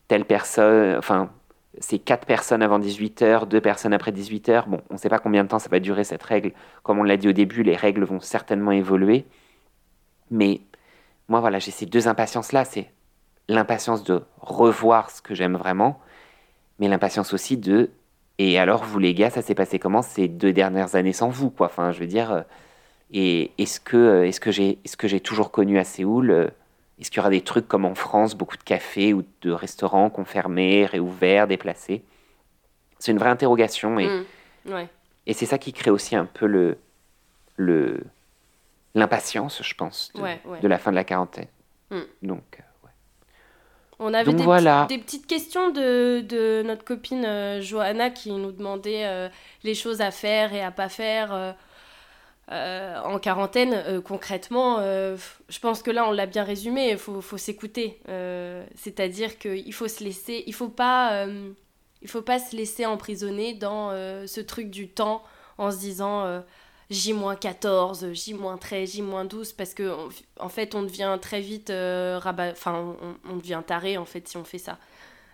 telle personne, enfin c'est quatre personnes avant 18 heures, deux personnes après 18 heures. Bon, on ne sait pas combien de temps ça va durer cette règle. Comme on l'a dit au début, les règles vont certainement évoluer. Mais moi, voilà, j'ai ces deux impatiences-là. C'est l'impatience de revoir ce que j'aime vraiment, mais l'impatience aussi de. Et alors, vous les gars, ça s'est passé comment ces deux dernières années sans vous, quoi? Enfin, je veux dire. Et est-ce que, euh, est-ce que j'ai, est-ce que j'ai toujours connu à Séoul euh, Est-ce qu'il y aura des trucs comme en France, beaucoup de cafés ou de restaurants qu'on fermait, réouverts, déplacés? C'est une vraie interrogation et, mmh, et c'est ça qui crée aussi un peu le, le, l'impatience, je pense, de, la fin de la quarantaine. Hmm. Donc, euh. On avait des, voilà. des, petites questions de, de notre copine euh, Johanna qui nous demandait euh, les choses à faire et à pas faire en quarantaine. concrètement, je pense que là, on l'a bien résumé, il faut, s'écouter. C'est-à-dire qu'il faut se laisser, il faut pas, faut pas se laisser emprisonner dans ce truc du temps en se disant J-14, J-13, J-12, parce que en fait, on devient très vite euh, rabat... Enfin, on, devient taré, en fait, si on fait ça.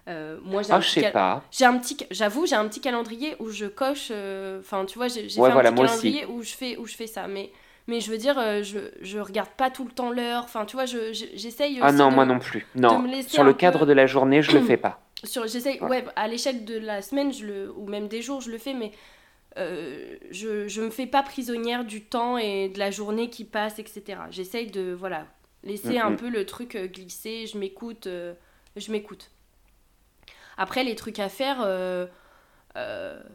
Euh, moi, j'ai ah, un. J'ai un petit, j'avoue, j'ai un petit calendrier où je coche. euh, Enfin, tu vois, j'ai fait un petit calendrier où je fais, où je fais ça. Mais, mais je veux dire, euh, je, je regarde pas tout le temps l'heure. Enfin, tu vois, j'essaye. ah non, moi non plus. Non. Sur le cadre de la journée, je le fais pas. *clears throat* Sur, j'essaye. Ouais. à l'échelle de la semaine, je le, ou même des jours, je le fais. Mais je ne me fais pas prisonnière du temps et de la journée qui passe, etc. J'essaye de voilà, laisser un peu le truc glisser, je m'écoute, je m'écoute. Après, les trucs à faire,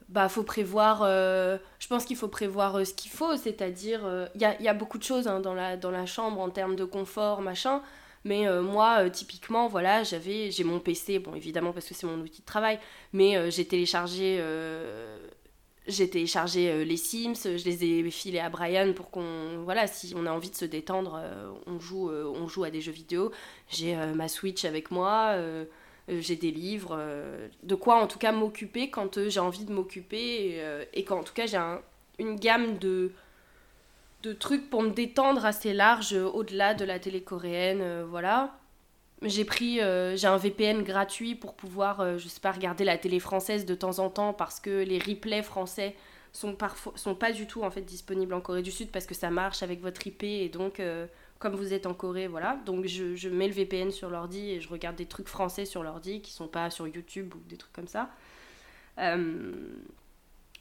bah faut prévoir, je pense qu'il faut prévoir ce qu'il faut, c'est-à-dire, il y a, y, a, beaucoup de choses hein, dans, la, dans la chambre en termes de confort, machin, mais moi, typiquement, voilà, j'avais, j'ai mon PC, bon, évidemment, parce que c'est mon outil de travail, mais j'ai téléchargé j'ai téléchargé euh, les Sims, je les ai filés à Brian pour qu'on. Voilà, si on a envie de se détendre, euh, on, joue, euh, on joue à des jeux vidéo. J'ai ma Switch avec moi, j'ai des livres. de quoi en tout cas m'occuper quand j'ai envie de m'occuper et, quand en tout cas j'ai une gamme de, de trucs pour me détendre assez large au-delà de la télé coréenne. voilà j'ai pris euh, j'ai un VPN gratuit pour pouvoir euh, je sais pas regarder la télé française de temps en temps parce que les replays français sont parfois sont pas du tout en fait disponibles en Corée du Sud parce que ça marche avec votre IP et donc euh, comme vous êtes en Corée voilà donc je, mets le VPN sur l'ordi et je regarde des trucs français sur l'ordi qui sont pas sur YouTube ou des trucs comme ça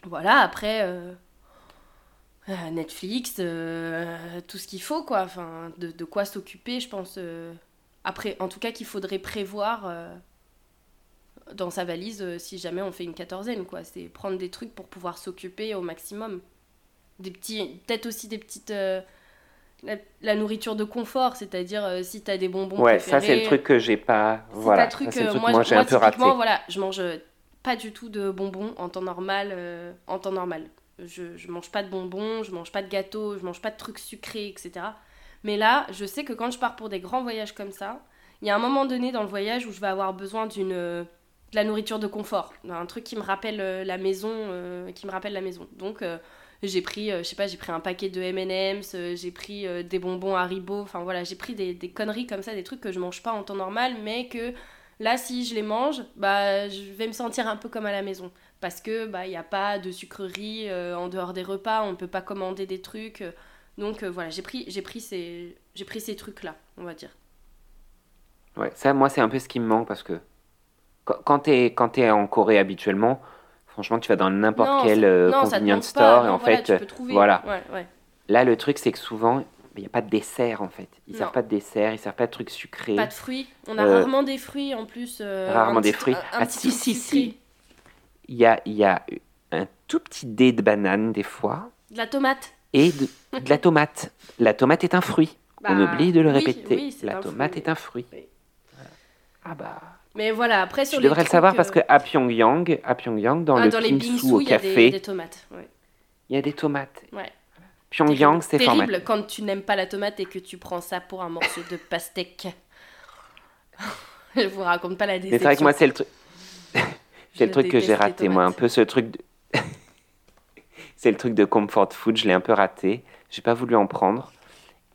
voilà après Netflix tout ce qu'il faut quoi enfin de, de quoi s'occuper je pense après, en tout cas, qu'il faudrait prévoir euh, dans sa valise euh, si jamais on fait une quatorzaine, quoi. C'est prendre des trucs pour pouvoir s'occuper au maximum. Des petits, peut-être aussi des petites. Euh, la, nourriture de confort, c'est-à-dire si t'as des bonbons. Ouais, ça c'est le truc que j'ai pas. voilà, truc, moi, j'ai un peu raté. Voilà, je mange pas du tout de bonbons en temps normal. en temps normal. Je, je mange pas de bonbons, je mange pas de gâteaux, je mange pas de trucs sucrés, etc. Mais là, je sais que quand je pars pour des grands voyages comme ça, il y a un moment donné dans le voyage où je vais avoir besoin d'une euh, de la nourriture de confort, un truc qui me rappelle euh, la maison, euh, qui me rappelle la maison. Donc j'ai pris, je j'ai pris un paquet de M&M's, j'ai pris des bonbons Haribo, enfin voilà, j'ai pris des, conneries comme ça, des trucs que je mange pas en temps normal, mais que là, si je les mange, bah, je vais me sentir un peu comme à la maison. Parce que bah, il n'y a pas de sucrerie en dehors des repas, on ne peut pas commander des trucs. Donc euh, voilà, j'ai pris, pris ces, pris ces trucs-là, on va dire. Ouais, ça, moi, c'est un peu ce qui me manque parce que quand, tu es en Corée habituellement, franchement, tu vas dans n'importe quel euh, convenience store et en fait, voilà. Là, le truc, c'est que souvent, il n'y a pas de dessert en fait. Ils ne servent pas de dessert, ils servent pas de trucs sucrés. Pas de fruits. On a rarement des fruits en plus. rarement des fruits. ah, si, si, si. Il y a, y a un tout petit dé de banane des fois. De la tomate. Et de, la tomate. La tomate est un fruit. On bah, oublie de le répéter. la tomate est un fruit. Ah bah. Mais voilà, après sur Je devrais le savoir parce que à Pyongyang, à Pyongyang dans ah, le dans au café, il y a des, tomates. Il y a des tomates. Ouais. Pyongyang, c'est terrible quand tu n'aimes pas la tomate et que tu prends ça pour un morceau de pastèque. *laughs* Je vous raconte pas la déception. C'est vrai que moi c'est le truc. *laughs* c'est le truc que j'ai raté moi, un peu ce truc. De... *laughs* c'est le truc de comfort food, je l'ai un peu raté. J'ai pas voulu en prendre.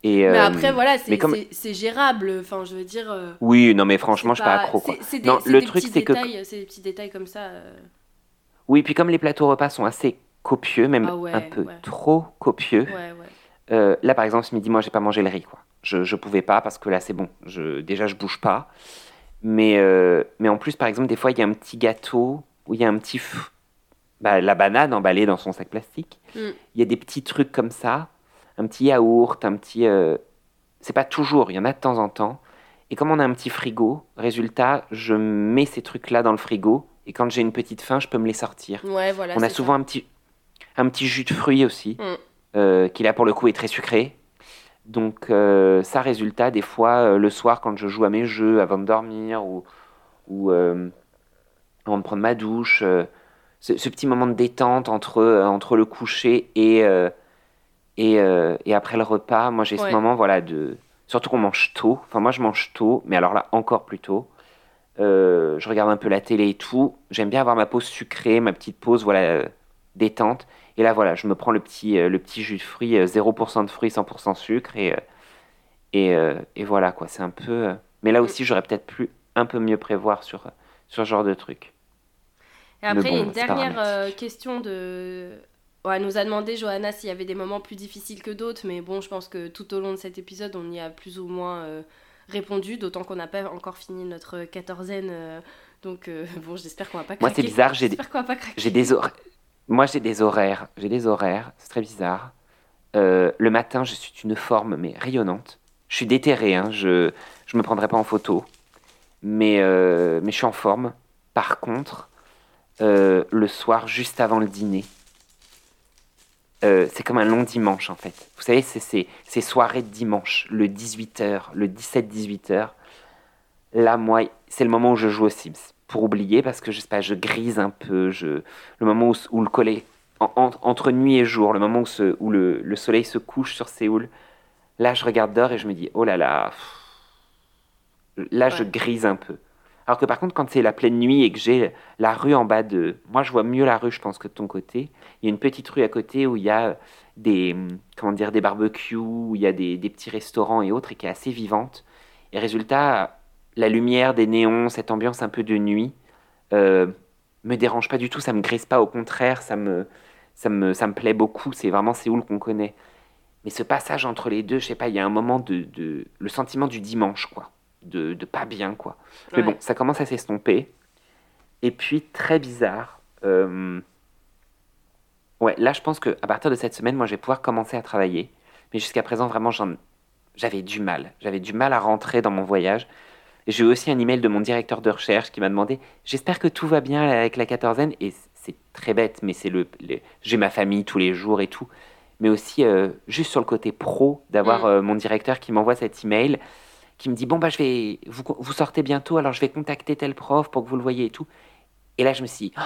Et, mais euh, après, voilà, c'est comme... gérable. Enfin, je veux dire. Euh, oui, non, mais franchement, je suis pas accro. C'est non, le truc, c'est que. C'est des petits détails comme ça. Euh. Oui, puis comme les plateaux repas sont assez copieux, même ah un peu trop copieux. là, par exemple, ce midi, moi, j'ai pas mangé le riz, quoi. Je, je pouvais pas parce que là, c'est bon. Je, déjà, je bouge pas. Mais, mais en plus, par exemple, des fois, il y a un petit gâteau où il y a un petit. Bah, la banane emballée dans son sac plastique. Mm. Il y a des petits trucs comme ça un petit yaourt, un petit. Euh, c'est pas toujours, il y en a de temps en temps. Et comme on a un petit frigo, résultat, je mets ces trucs-là dans le frigo. Et quand j'ai une petite faim, je peux me les sortir. Ouais, voilà, on a souvent un petit, un petit jus de fruits aussi, mm. euh, qui là pour le coup est très sucré. Donc euh, ça, résultat, des fois, le soir, quand je joue à mes jeux, avant de dormir, ou, ou avant de prendre ma douche, ce, ce, petit moment de détente entre, entre le coucher et, euh, et, après le repas, moi j'ai ce moment, voilà, de. Surtout qu'on mange tôt. Enfin, moi je mange tôt, mais alors là, encore plus tôt. Euh, je regarde un peu la télé et tout. J'aime bien avoir ma pause sucrée, ma petite pause, voilà, euh, détente. Et là, voilà, je me prends le petit, le petit jus de fruits, 0% de fruits, 100% sucre. Et, et, et voilà, quoi. C'est un peu. Mais là aussi, j'aurais peut-être pu un peu mieux prévoir sur, sur ce genre de truc. Et après, il y a une dernière question de elle nous a demandé, Johanna, s'il y avait des moments plus difficiles que d'autres, mais bon, je pense que tout au long de cet épisode, on y a plus ou moins euh, répondu, d'autant qu'on n'a pas encore fini notre quatorzaine. Euh, donc, euh, *laughs* bon, j'espère qu'on va pas craquer. Moi, c'est bizarre, j'ai des... J'ai des horaires. Moi, j'ai des horaires. J'ai des horaires, c'est très bizarre. le matin, je suis une forme, mais rayonnante. Je suis déterré, hein, je ne me prendrai pas en photo. Mais, mais je suis en forme. Par contre, le soir, juste avant le dîner, euh, c'est comme un long dimanche en fait. Vous savez, c'est ces soirées de dimanche, le 18h, le 17-18h. Là, moi, c'est le moment où je joue aux Sims. Pour oublier, parce que je sais pas, je grise un peu. Je... Le moment où, où le collet, entre nuit et jour, le moment où, le, le, soleil se couche sur Séoul, là, je regarde dehors et je me dis, oh là là. Là, je grise un peu. Alors que par contre, quand c'est la pleine nuit et que j'ai la rue en bas de... Moi, je vois mieux la rue, je pense, que de ton côté. Il y a une petite rue à côté où il y a des, comment dire, des barbecues, où il y a des, petits restaurants et autres, et qui est assez vivante. Et résultat, la lumière des néons, cette ambiance un peu de nuit, euh, me dérange pas du tout, ça me grise pas, au contraire, ça me, ça me, ça me plaît beaucoup. C'est vraiment Séoul qu'on connaît. Mais ce passage entre les deux, je sais pas, il y a un moment de le sentiment du dimanche, quoi de, pas bien, quoi. Mais bon, ça commence à s'estomper. Et puis, très bizarre. Euh, ouais, là, je pense qu'à partir de cette semaine, moi, je vais pouvoir commencer à travailler. Mais jusqu'à présent, vraiment, j'avais du mal. J'avais du mal à rentrer dans mon voyage. J'ai eu aussi un email de mon directeur de recherche qui m'a demandé J'espère que tout va bien avec la quatorzaine. Et c'est très bête, mais c'est le. J'ai ma famille tous les jours et tout. Mais aussi, euh, juste sur le côté pro, d'avoir mm. euh, mon directeur qui m'envoie cet email qui me dit bon bah je vais vous, sortez bientôt alors je vais contacter tel prof pour que vous le voyez et tout. Et là je me suis dit, oh,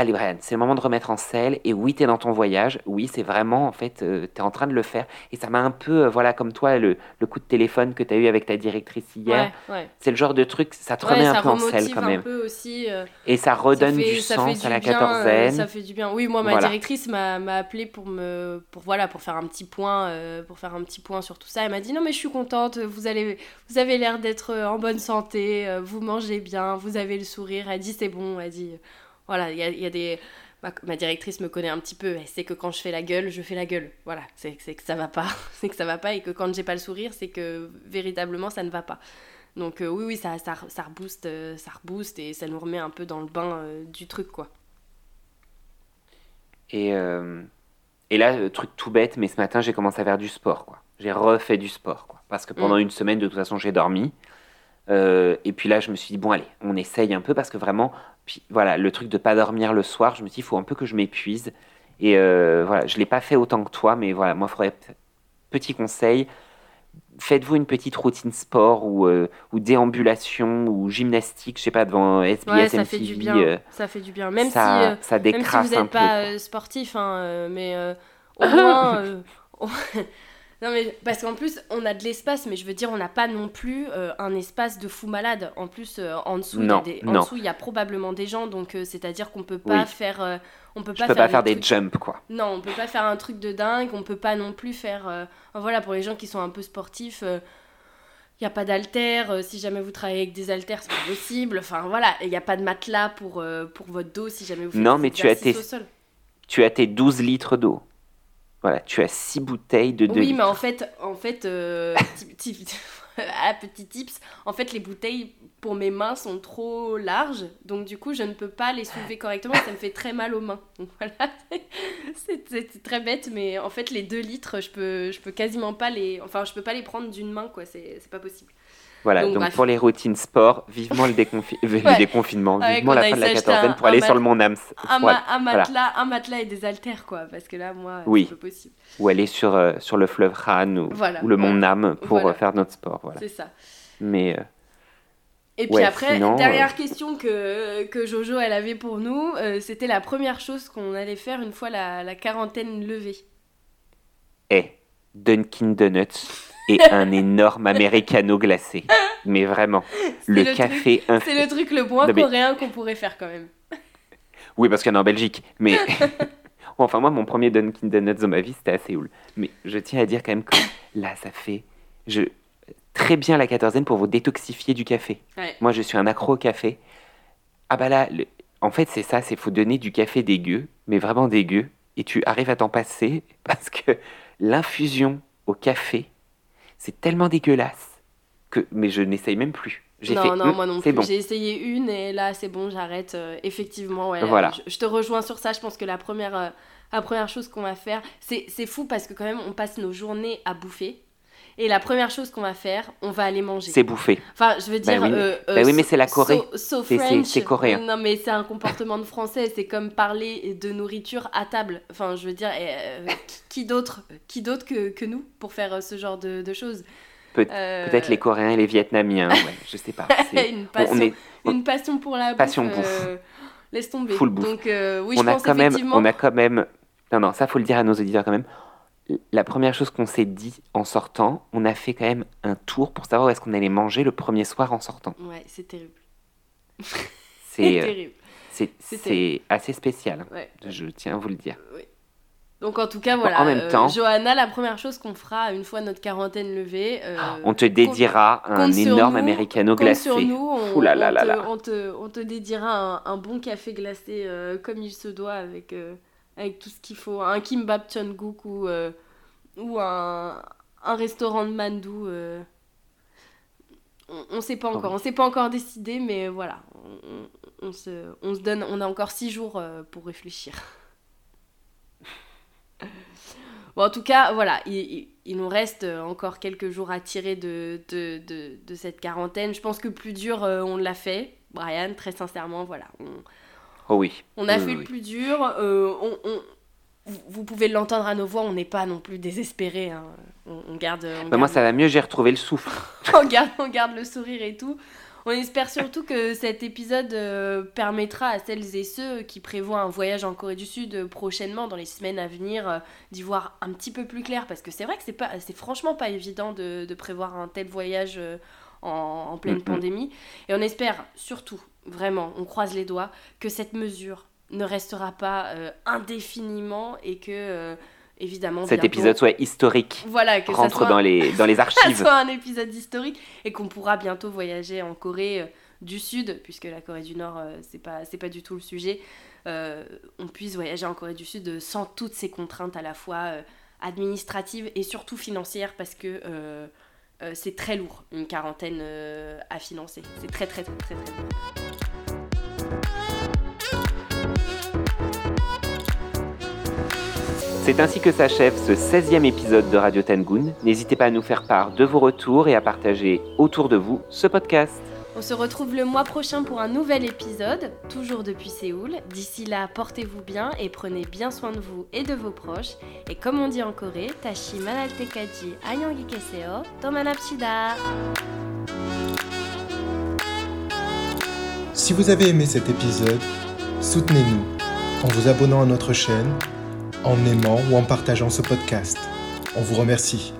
Allez Brian, c'est le moment de remettre en selle. Et oui, tu es dans ton voyage. Oui, c'est vraiment, en fait, euh, tu es en train de le faire. Et ça m'a un peu, euh, voilà, comme toi, le, le, coup de téléphone que tu as eu avec ta directrice hier. C'est le genre de truc, ça te remet un peu en selle quand même. aussi, euh, et ça redonne du sens à la quatorzaine. ça fait du bien. Oui, moi, ma directrice m'a appelé pour me, pour, voilà, pour faire un petit point, pour faire un petit point sur tout ça. Elle m'a dit non, mais je suis contente, vous, allez, vous avez l'air d'être en bonne santé, vous mangez bien, vous avez le sourire. Elle dit c'est bon, elle dit voilà, il y a, des. Ma, directrice me connaît un petit peu, elle sait que quand je fais la gueule, je fais la gueule. Voilà, c'est que ça va pas, *laughs* c'est que ça va pas et que quand j'ai pas le sourire, c'est que véritablement ça ne va pas. Donc euh, oui, oui, ça, ça, ça rebooste, euh, ça rebooste et ça nous remet un peu dans le bain euh, du truc, quoi. Et, et là, truc tout bête, mais ce matin, j'ai commencé à faire du sport, quoi. j'ai refait du sport. Quoi. Parce que pendant mm. une semaine, de toute façon, j'ai dormi. Euh, et puis là, je me suis dit, bon, allez, on essaye un peu parce que vraiment, puis voilà, le truc de pas dormir le soir, je me suis dit, il faut un peu que je m'épuise. Et euh, voilà, je l'ai pas fait autant que toi, mais voilà, moi, il faudrait. Petit conseil, faites-vous une petite routine sport ou, euh, ou déambulation ou gymnastique, je sais pas, devant SBS, ouais, ça fait du bien. ça fait du bien. Même ça, si, ça décrasse même si vous n'êtes pas sportif, hein, mais au moins. *laughs* *laughs* Non, mais parce qu'en plus, on a de l'espace, mais je veux dire, on n'a pas non plus euh, un espace de fou malade. En plus, euh, en dessous, il y a probablement des gens, donc euh, c'est-à-dire qu'on peut pas faire. on peut pas, faire, pas faire des jumps, quoi. Non, on peut pas faire un truc de dingue, on peut pas non plus faire. voilà, pour les gens qui sont un peu sportifs. il n'y a pas d'haltères, si jamais vous travaillez avec des haltères, c'est pas possible. Enfin voilà, il n'y a pas de matelas pour, pour votre dos si jamais vous faites non, mais tu as tes, Tu as tes 12 litres d'eau. Voilà, tu as six bouteilles de 2 Oui, mais en fait, en fait euh, *laughs* *laughs* ah, petit tips, en fait, les bouteilles pour mes mains sont trop larges, donc du coup, je ne peux pas les soulever correctement, ça me fait très mal aux mains. Donc voilà, *laughs* c'est très bête, mais en fait, les 2 litres, je peux, je peux quasiment pas les, enfin, je peux pas les prendre d'une main, quoi, c'est pas possible. Voilà, donc, pour les routines sport, vivement le, *laughs* déconfinement, vivement la fin de la quatorzaine pour aller sur le Mont Nams. Un, matelas, un matelas et des haltères, quoi, parce que là, moi, oui. c'est pas possible. Ou aller sur, euh, sur le fleuve Han ou, ou le Mont Nam pour euh, faire notre sport. Voilà. C'est ça. Mais. Euh, et puis après, dernière question que, que Jojo, elle avait pour nous, c'était la première chose qu'on allait faire une fois la, la quarantaine levée. Eh, Dunkin' Donuts et un énorme americano glacé. Mais vraiment, le, café. C'est le truc le moins coréen qu'on pourrait faire quand même. Oui, parce qu'il y en a en Belgique. Mais. *laughs* enfin, moi, mon premier Dunkin' Donuts dans ma vie, c'était à Séoul. Mais je tiens à dire quand même que là, ça fait. Je... Très bien la quatorzaine pour vous détoxifier du café. Moi, je suis un accro au café. Ah bah là, en fait, c'est ça, c'est faut donner du café dégueu, mais vraiment dégueu, et tu arrives à t'en passer parce que l'infusion au café, c'est tellement dégueulasse que. Mais je n'essaye même plus. J'ai non, fait, non, moi non plus. J'ai essayé une et là, c'est bon, j'arrête. Euh, effectivement, ouais. Voilà. Je, te rejoins sur ça. Je pense que la première, euh, la première chose qu'on va faire, c'est fou parce que quand même, on passe nos journées à bouffer. Et la première chose qu'on va faire, on va aller manger. C'est bouffer. Enfin, je veux bah dire. oui, euh, bah oui mais c'est la Corée. c'est coréen. Non, mais c'est un comportement de français. C'est comme parler de nourriture à table. Enfin, je veux dire, euh, qui d'autre qui d'autre que, que, nous pour faire euh, ce genre de, de choses? Peut-être les Coréens et les Vietnamiens. Ouais, je sais pas. *laughs* une, passion, une passion pour la passion bouffe. laisse tomber. Full bouffe. Donc, oui, on je a pense quand même, On a quand même. Non, non, ça faut le dire à nos auditeurs quand même la première chose qu'on s'est dit en sortant, on a fait quand même un tour pour savoir où est-ce qu'on allait manger le premier soir en sortant. Ouais, c'est terrible. C'est *laughs* euh, terrible. C'est assez spécial. Je tiens à vous le dire. Donc en tout cas, voilà. En même euh, temps, Johanna, la première chose qu'on fera une fois notre quarantaine levée, euh, on te dédiera un énorme americano glacé. Sur nous, on, là là là on, te, on, te, dédiera un, un bon café glacé comme il se doit avec avec tout ce qu'il faut. Un kimbap Chunguk ou, euh, ou un, un, restaurant de mandou. Euh. On ne sait pas encore, on s'est pas encore décidé, mais voilà, on, on, se, on, se, donne, on a encore six jours euh, pour réfléchir. *laughs* bon, en tout cas, voilà, il, il, nous reste encore quelques jours à tirer de, de, de, de cette quarantaine. Je pense que plus dur, on l'a fait. Brian, très sincèrement, voilà. On, Oh oui. On a fait le plus dur. Euh, vous pouvez l'entendre à nos voix, on n'est pas non plus désespéré. Hein. On, garde. Bah, moi, ça va mieux, j'ai retrouvé le souffle. *laughs* on, garde, on garde le sourire et tout. On espère surtout que cet épisode euh, permettra à celles et ceux qui prévoient un voyage en Corée du Sud prochainement, dans les semaines à venir, euh, d'y voir un petit peu plus clair. Parce que c'est vrai que c'est pas, c'est franchement pas évident de, prévoir un tel voyage en, pleine pandémie. Et on espère surtout vraiment, on croise les doigts, que cette mesure ne restera pas euh, indéfiniment et que, euh, évidemment, cet épisode soit historique. Voilà, que rentre dans, les, *laughs* dans les archives. soit un épisode historique et qu'on pourra bientôt voyager en Corée euh, du Sud, puisque la Corée du Nord, c'est pas, c'est pas du tout le sujet. on puisse voyager en Corée du Sud sans toutes ces contraintes à la fois administratives et surtout financières, parce que euh, c'est très lourd, une quarantaine euh, à financer. C'est très très très très très lourd. C'est ainsi que s'achève ce 16e épisode de Radio Tangoon. N'hésitez pas à nous faire part de vos retours et à partager autour de vous ce podcast. On se retrouve le mois prochain pour un nouvel épisode, toujours depuis Séoul. D'ici là, portez-vous bien et prenez bien soin de vous et de vos proches. Et comme on dit en Corée, Tashi Manaltekaji Anyangi Keseo, Tomanapshida. Si vous avez aimé cet épisode, soutenez-nous en vous abonnant à notre chaîne, en aimant ou en partageant ce podcast. On vous remercie.